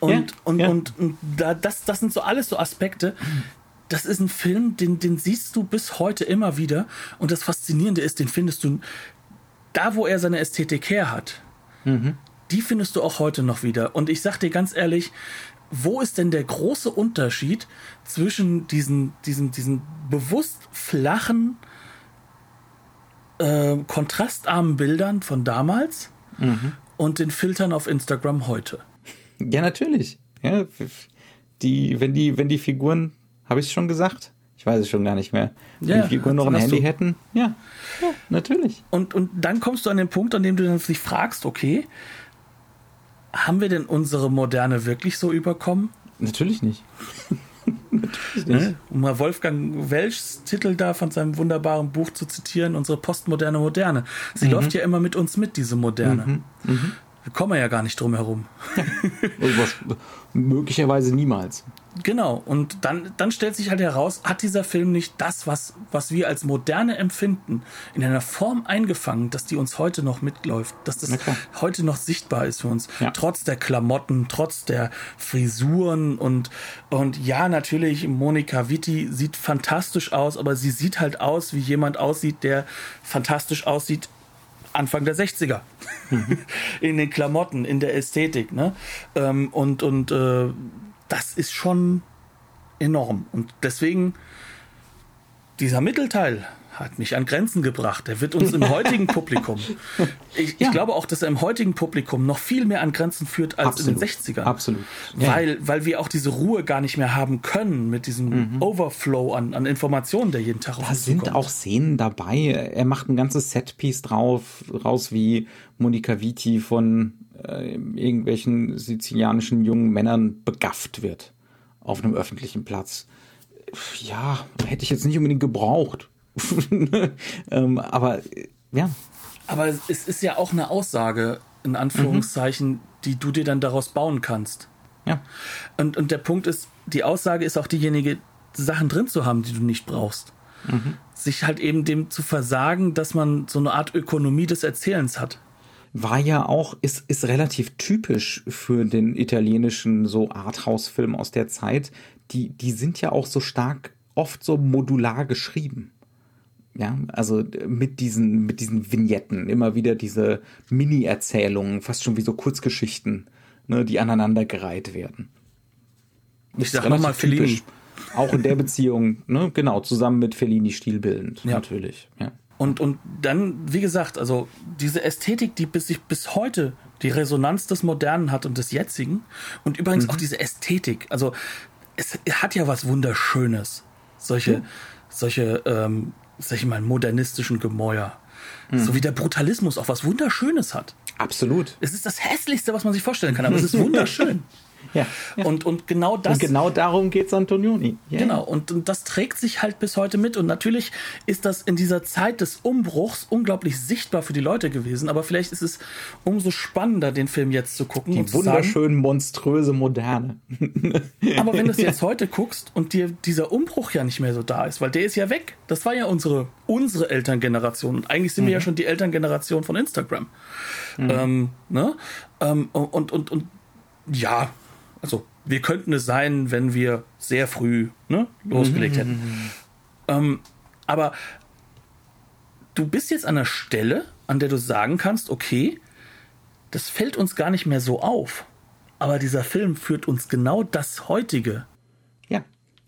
Und, ja, und, ja. und, und da, das, das sind so alles so Aspekte. Das ist ein Film, den, den siehst du bis heute immer wieder. Und das Faszinierende ist, den findest du da, wo er seine Ästhetik her hat. Mhm. Die findest du auch heute noch wieder. Und ich sag dir ganz ehrlich, wo ist denn der große Unterschied zwischen diesen, diesen, diesen bewusst flachen, äh, kontrastarmen Bildern von damals mhm. und den Filtern auf Instagram heute? Ja, natürlich. Ja, die, wenn, die, wenn die Figuren, habe ich es schon gesagt? Ich weiß es schon gar nicht mehr. Wenn ja, die Figuren noch ein Handy du. hätten, ja, ja, natürlich. Und, und dann kommst du an den Punkt, an dem du dich fragst, okay, haben wir denn unsere Moderne wirklich so überkommen? Natürlich nicht. *laughs* Natürlich nicht. Ne? Um mal Wolfgang Welschs Titel da von seinem wunderbaren Buch zu zitieren, unsere postmoderne Moderne. Sie mhm. läuft ja immer mit uns mit, diese Moderne. Mhm. Mhm. Wir kommen ja gar nicht drum herum. *laughs* Ja. möglicherweise niemals. Genau, und dann, dann stellt sich halt heraus, hat dieser Film nicht das, was, was wir als Moderne empfinden, in einer Form eingefangen, dass die uns heute noch mitläuft, dass das okay. heute noch sichtbar ist für uns, ja. trotz der Klamotten, trotz der Frisuren und, und ja, natürlich, Monika Witti sieht fantastisch aus, aber sie sieht halt aus, wie jemand aussieht, der fantastisch aussieht Anfang der 60er. Mhm. *laughs* in den Klamotten, in der Ästhetik. Ne? Ähm, und und äh, das ist schon enorm. Und deswegen dieser Mittelteil hat mich an Grenzen gebracht. Der wird uns im heutigen Publikum, *laughs* ich, ja. ich, glaube auch, dass er im heutigen Publikum noch viel mehr an Grenzen führt als Absolut. in den 60ern. Absolut. Ja. Weil, weil wir auch diese Ruhe gar nicht mehr haben können mit diesem mhm. Overflow an, an Informationen, der jeden Tag auf Da sind zukommt. auch Szenen dabei. Er macht ein ganzes Setpiece drauf, raus, wie Monika Vitti von äh, irgendwelchen sizilianischen jungen Männern begafft wird auf einem öffentlichen Platz. Ja, hätte ich jetzt nicht unbedingt gebraucht. *laughs* ähm, aber ja. Aber es ist ja auch eine Aussage, in Anführungszeichen, mhm. die du dir dann daraus bauen kannst. Ja. Und, und der Punkt ist, die Aussage ist auch diejenige, Sachen drin zu haben, die du nicht brauchst. Mhm. Sich halt eben dem zu versagen, dass man so eine Art Ökonomie des Erzählens hat. War ja auch, ist, ist relativ typisch für den italienischen so Arthouse-Film aus der Zeit. Die, die sind ja auch so stark oft so modular geschrieben. Ja, also mit diesen, mit diesen Vignetten, immer wieder diese Mini-Erzählungen, fast schon wie so Kurzgeschichten, ne, die aneinandergereiht werden. Ich sag nochmal Fellini. Auch in der Beziehung, ne, genau, zusammen mit Fellini stilbildend, ja. natürlich. Ja. Und, und dann, wie gesagt, also diese Ästhetik, die bis sich bis heute die Resonanz des Modernen hat und des Jetzigen. Und übrigens mhm. auch diese Ästhetik. Also es hat ja was Wunderschönes. Solche, mhm. solche, ähm, sag ich mal, modernistischen Gemäuer. Mhm. So wie der Brutalismus auch was Wunderschönes hat. Absolut. Es ist das Hässlichste, was man sich vorstellen kann, aber es ist *laughs* wunderschön. Ja, ja. Und, und genau das. Und genau darum geht es Antonioni. Ja. Genau, und, und das trägt sich halt bis heute mit. Und natürlich ist das in dieser Zeit des Umbruchs unglaublich sichtbar für die Leute gewesen. Aber vielleicht ist es umso spannender, den Film jetzt zu gucken. Die wunderschön monströse Moderne. *laughs* aber wenn du es jetzt heute guckst und dir dieser Umbruch ja nicht mehr so da ist, weil der ist ja weg. Das war ja unsere, unsere Elterngeneration. Und eigentlich sind mhm. wir ja mhm. schon die Elterngeneration von Instagram. Mhm. Ähm, ne? Ähm, und, und, und ja, also wir könnten es sein, wenn wir sehr früh ne, losgelegt hätten. Mhm. Ähm, aber du bist jetzt an einer Stelle, an der du sagen kannst, okay, das fällt uns gar nicht mehr so auf. Aber dieser Film führt uns genau das heutige. Ja,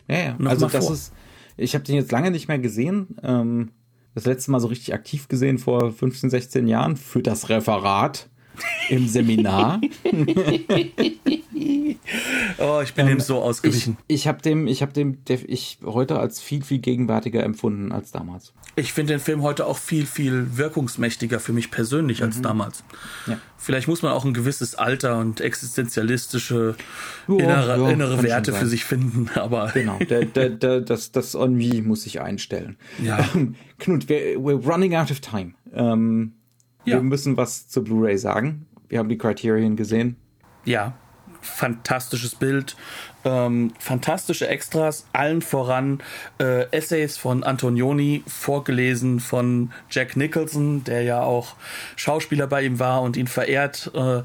ja, ja. Noch also das vor. ist, ich habe den jetzt lange nicht mehr gesehen. Ähm, das letzte Mal so richtig aktiv gesehen vor 15, 16 Jahren für das Referat im Seminar. *laughs* oh, ich bin ähm, dem so ausgewichen. Ich, ich habe dem, ich habe dem, ich heute als viel, viel gegenwärtiger empfunden als damals. Ich finde den Film heute auch viel, viel wirkungsmächtiger für mich persönlich als mhm. damals. Ja. Vielleicht muss man auch ein gewisses Alter und existenzialistische jo, innere, jo, innere Werte für sich finden, *laughs* aber. Genau, der, der, der, das, das Ennui muss sich einstellen. Ja. *laughs* Knut, we're, we're running out of time. Ähm, ja. Wir müssen was zur Blu-ray sagen. Wir haben die Criterion gesehen. Ja, fantastisches Bild, ähm, fantastische Extras, allen voran äh, Essays von Antonioni, vorgelesen von Jack Nicholson, der ja auch Schauspieler bei ihm war und ihn verehrt. Äh,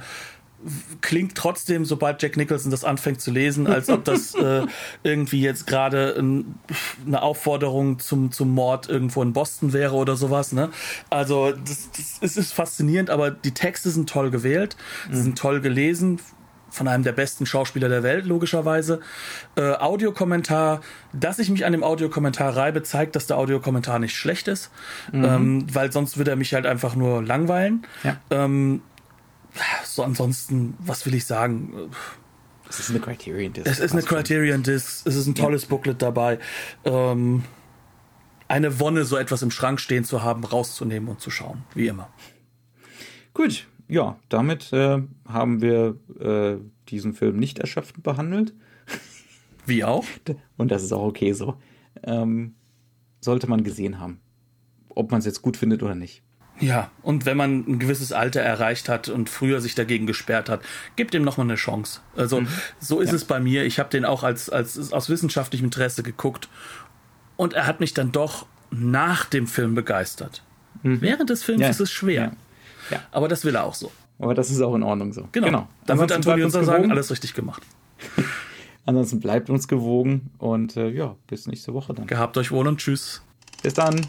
klingt trotzdem, sobald Jack Nicholson das anfängt zu lesen, als ob das *laughs* äh, irgendwie jetzt gerade ein, eine Aufforderung zum, zum Mord irgendwo in Boston wäre oder sowas. Ne? Also das, das, es ist faszinierend, aber die Texte sind toll gewählt, mhm. sind toll gelesen von einem der besten Schauspieler der Welt, logischerweise. Äh, Audiokommentar, dass ich mich an dem Audiokommentar reibe, zeigt, dass der Audiokommentar nicht schlecht ist, mhm. ähm, weil sonst würde er mich halt einfach nur langweilen. Ja. Ähm, so ansonsten, was will ich sagen? Es ist eine Criterion Disc. Es ist eine Criterion Disc. Es ist ein tolles ja. Booklet dabei. Ähm, eine Wonne, so etwas im Schrank stehen zu haben, rauszunehmen und zu schauen, wie immer. Gut, ja, damit äh, haben wir äh, diesen Film nicht erschöpfend behandelt. *laughs* Wie auch? Und das ist auch okay so. Ähm, sollte man gesehen haben. Ob man es jetzt gut findet oder nicht. Ja, und wenn man ein gewisses Alter erreicht hat und früher sich dagegen gesperrt hat, gibt dem nochmal eine Chance. Also mhm. so ist ja. es bei mir. Ich habe den auch als, als aus wissenschaftlichem Interesse geguckt und er hat mich dann doch nach dem Film begeistert. Mhm. Während des Films ja. ist es schwer. Ja. Aber das will er auch so. Aber das ist auch in Ordnung so. Genau. genau. Dann wird Antonio unser sagen, alles richtig gemacht. *laughs* Ansonsten bleibt uns gewogen und äh, ja, bis nächste Woche dann. Gehabt euch wohl und tschüss. Bis dann.